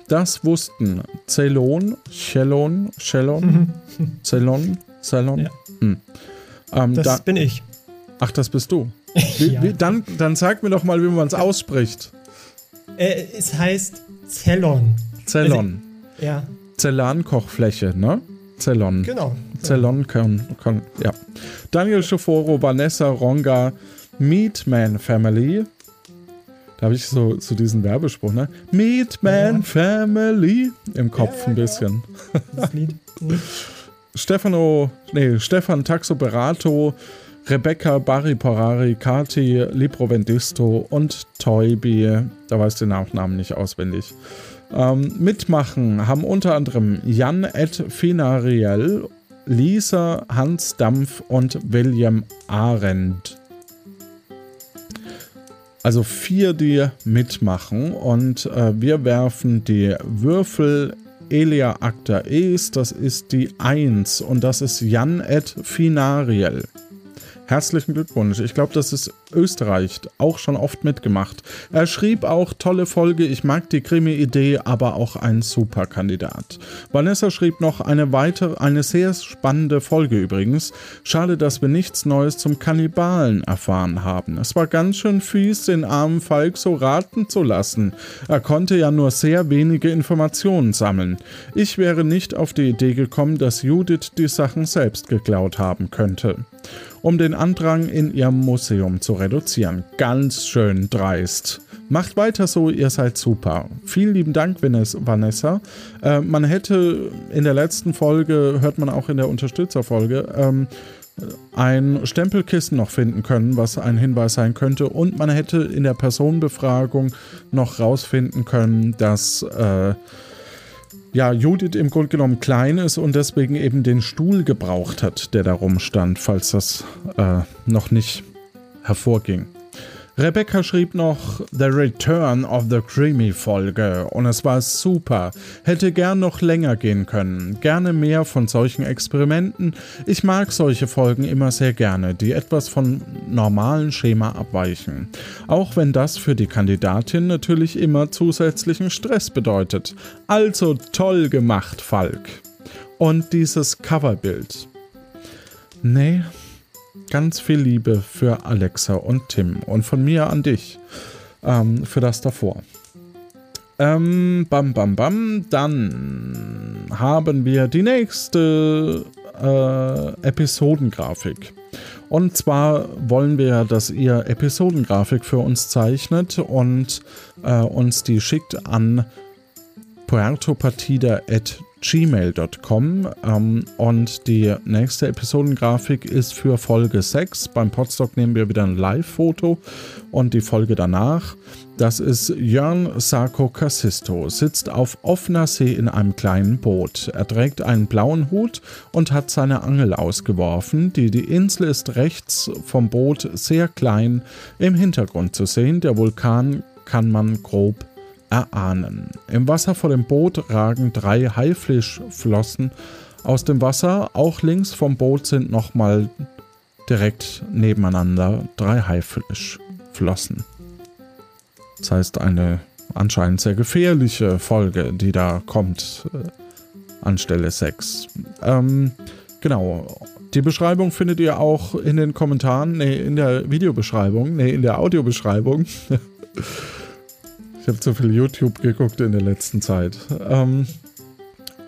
[SPEAKER 1] Das wussten Zelon, Chelon, Chelon, Zelon, Zelon. Ja. Hm.
[SPEAKER 2] Ähm, das da, bin ich.
[SPEAKER 1] Ach, das bist du. Wie, ja. wie, dann, dann sag mir doch mal, wie man es ausspricht.
[SPEAKER 2] Äh, es heißt Zellon.
[SPEAKER 1] Zellon.
[SPEAKER 2] Also, ja.
[SPEAKER 1] Zellan-Kochfläche, ne? Zellon.
[SPEAKER 2] Genau.
[SPEAKER 1] Zellon, kann, kann, ja. Daniel Schoforo, Vanessa Ronga, Meatman Family. Da habe ich so, so diesen Werbespruch, ne? Meatman ja. Family im Kopf ja, ein bisschen. Das Lied. Mhm. Stefano, nee, Stefan Taxoberato, Rebecca, Barry Porari, Kati, Librovendisto und Toybi, da weiß den Nachnamen nicht auswendig. Ähm, mitmachen haben unter anderem Jan Ed Finariel, Lisa, Hans Dampf und William Arendt. Also vier, die mitmachen und äh, wir werfen die Würfel Elia Acta Es, das ist die 1 und das ist Jan Ed Finariel. Herzlichen Glückwunsch. Ich glaube, das ist Österreich auch schon oft mitgemacht. Er schrieb auch tolle Folge, ich mag die Krimi-Idee, aber auch ein super Kandidat. Vanessa schrieb noch eine weitere, eine sehr spannende Folge übrigens. Schade, dass wir nichts Neues zum Kannibalen erfahren haben. Es war ganz schön fies, den armen Falk so raten zu lassen. Er konnte ja nur sehr wenige Informationen sammeln. Ich wäre nicht auf die Idee gekommen, dass Judith die Sachen selbst geklaut haben könnte um den Andrang in ihrem Museum zu reduzieren. Ganz schön dreist. Macht weiter so, ihr seid super. Vielen lieben Dank, Vanessa. Äh, man hätte in der letzten Folge, hört man auch in der Unterstützerfolge, ähm, ein Stempelkissen noch finden können, was ein Hinweis sein könnte. Und man hätte in der Personenbefragung noch rausfinden können, dass äh, ja, Judith im Grunde genommen klein ist und deswegen eben den Stuhl gebraucht hat, der da rumstand, falls das äh, noch nicht hervorging. Rebecca schrieb noch The Return of the Creamy Folge und es war super. Hätte gern noch länger gehen können. Gerne mehr von solchen Experimenten. Ich mag solche Folgen immer sehr gerne, die etwas von normalen Schema abweichen. Auch wenn das für die Kandidatin natürlich immer zusätzlichen Stress bedeutet. Also toll gemacht, Falk. Und dieses Coverbild. Nee, Ganz viel Liebe für Alexa und Tim und von mir an dich ähm, für das davor. Ähm, bam, bam, bam. Dann haben wir die nächste äh, Episodengrafik. Und zwar wollen wir, dass ihr Episodengrafik für uns zeichnet und äh, uns die schickt an puertopartida.de gmail.com ähm, und die nächste Episodengrafik ist für Folge 6. Beim Podstock nehmen wir wieder ein Live-Foto und die Folge danach, das ist Jörn Sarko Cassisto, sitzt auf offener See in einem kleinen Boot. Er trägt einen blauen Hut und hat seine Angel ausgeworfen. Die, die Insel ist rechts vom Boot sehr klein im Hintergrund zu sehen. Der Vulkan kann man grob erahnen. Im Wasser vor dem Boot ragen drei Haifischflossen aus dem Wasser. Auch links vom Boot sind nochmal direkt nebeneinander drei Haifischflossen. Das heißt, eine anscheinend sehr gefährliche Folge, die da kommt äh, anstelle 6. Ähm, genau. Die Beschreibung findet ihr auch in den Kommentaren, nee, in der Videobeschreibung, nee, in der Audiobeschreibung. Ich habe zu viel YouTube geguckt in der letzten Zeit. Ähm,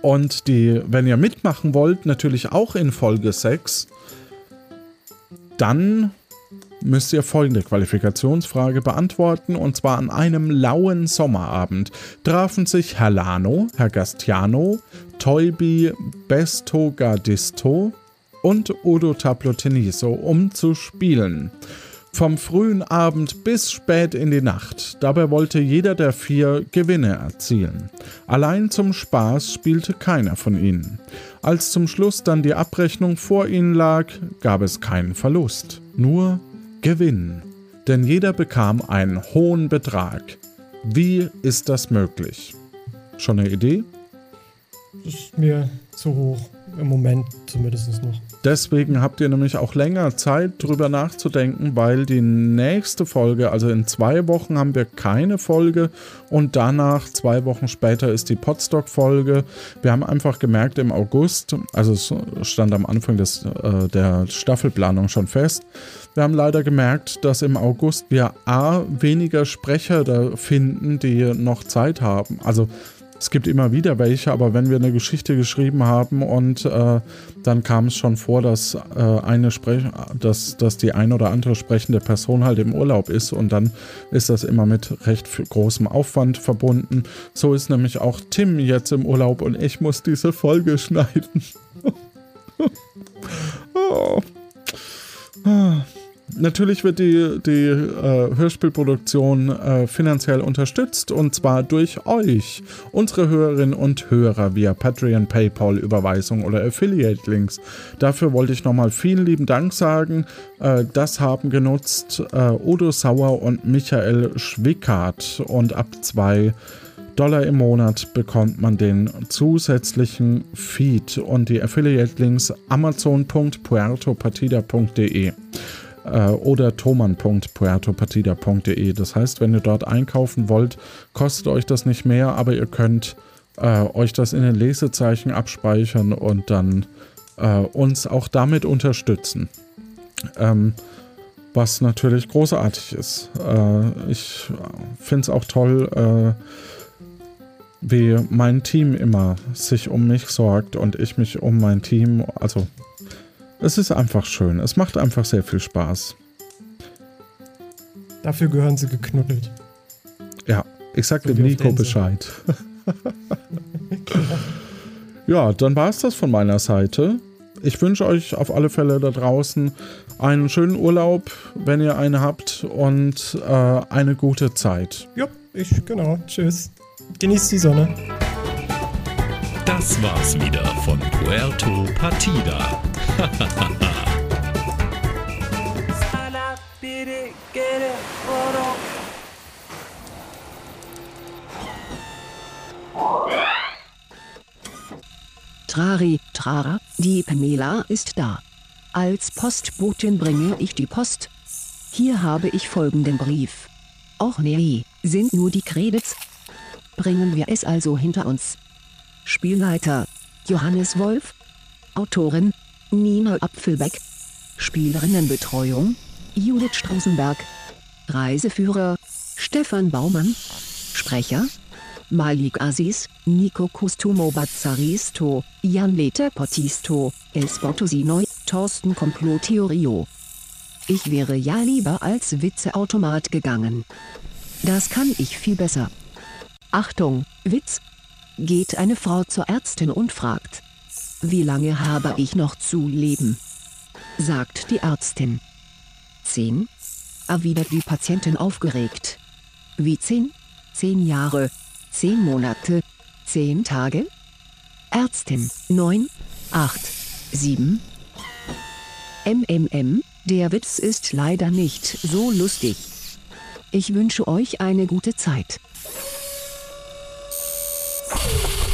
[SPEAKER 1] und die, wenn ihr mitmachen wollt, natürlich auch in Folge 6, dann müsst ihr folgende Qualifikationsfrage beantworten. Und zwar an einem lauen Sommerabend trafen sich Herr Lano, Herr Gastiano, Toybi Besto Gardisto und Udo Taploteniso, um zu spielen. Vom frühen Abend bis spät in die Nacht. Dabei wollte jeder der vier Gewinne erzielen. Allein zum Spaß spielte keiner von ihnen. Als zum Schluss dann die Abrechnung vor ihnen lag, gab es keinen Verlust, nur Gewinn. Denn jeder bekam einen hohen Betrag. Wie ist das möglich? Schon eine Idee?
[SPEAKER 2] Das ist mir zu hoch. Im Moment zumindest noch.
[SPEAKER 1] Deswegen habt ihr nämlich auch länger Zeit, drüber nachzudenken, weil die nächste Folge, also in zwei Wochen haben wir keine Folge und danach, zwei Wochen später, ist die Podstock-Folge. Wir haben einfach gemerkt, im August, also es stand am Anfang des, äh, der Staffelplanung schon fest, wir haben leider gemerkt, dass im August wir A, weniger Sprecher da finden, die noch Zeit haben. Also es gibt immer wieder welche, aber wenn wir eine Geschichte geschrieben haben und äh, dann kam es schon vor, dass äh, eine Sprech dass, dass die ein oder andere sprechende Person halt im Urlaub ist und dann ist das immer mit recht großem Aufwand verbunden. So ist nämlich auch Tim jetzt im Urlaub und ich muss diese Folge schneiden. oh. Ah. Natürlich wird die, die äh, Hörspielproduktion äh, finanziell unterstützt und zwar durch euch, unsere Hörerinnen und Hörer via Patreon, PayPal, Überweisung oder Affiliate-Links. Dafür wollte ich nochmal vielen lieben Dank sagen. Äh, das haben genutzt äh, Udo Sauer und Michael Schwickart und ab zwei Dollar im Monat bekommt man den zusätzlichen Feed und die Affiliate-Links amazon.puertopartida.de äh, oder thoman.puertopartida.de. Das heißt, wenn ihr dort einkaufen wollt, kostet euch das nicht mehr, aber ihr könnt äh, euch das in den Lesezeichen abspeichern und dann äh, uns auch damit unterstützen. Ähm, was natürlich großartig ist. Äh, ich finde es auch toll, äh, wie mein Team immer sich um mich sorgt und ich mich um mein Team, also es ist einfach schön. Es macht einfach sehr viel Spaß.
[SPEAKER 2] Dafür gehören sie geknuddelt.
[SPEAKER 1] Ja, ich sag so dem Nico Bescheid. ja, dann war es das von meiner Seite. Ich wünsche euch auf alle Fälle da draußen einen schönen Urlaub, wenn ihr einen habt, und äh, eine gute Zeit.
[SPEAKER 2] Ja, ich, genau. Tschüss. Genießt die Sonne.
[SPEAKER 3] Das war's wieder von Puerto Partida.
[SPEAKER 8] Trari, Trara, die Pamela ist da. Als Postbotin bringe ich die Post. Hier habe ich folgenden Brief. Och nee, sind nur die Credits. Bringen wir es also hinter uns. Spielleiter Johannes Wolf. Autorin Nina Apfelbeck. Spielerinnenbetreuung Judith Straußenberg. Reiseführer Stefan Baumann. Sprecher Malik Aziz, Nico Customo Bazzaristo, Jan Leter Pottisto, Espoto Sinoi, Thorsten Komplottheorio. Ich wäre ja lieber als Witzeautomat gegangen. Das kann ich viel besser. Achtung, Witz. Geht eine Frau zur Ärztin und fragt, wie lange habe ich noch zu leben? Sagt die Ärztin. Zehn? Erwidert die Patientin aufgeregt. Wie zehn? Zehn Jahre. Zehn Monate. Zehn Tage? Ärztin. Neun. Acht. Sieben. MMM, der Witz ist leider nicht so lustig. Ich wünsche euch eine gute Zeit. Thank you.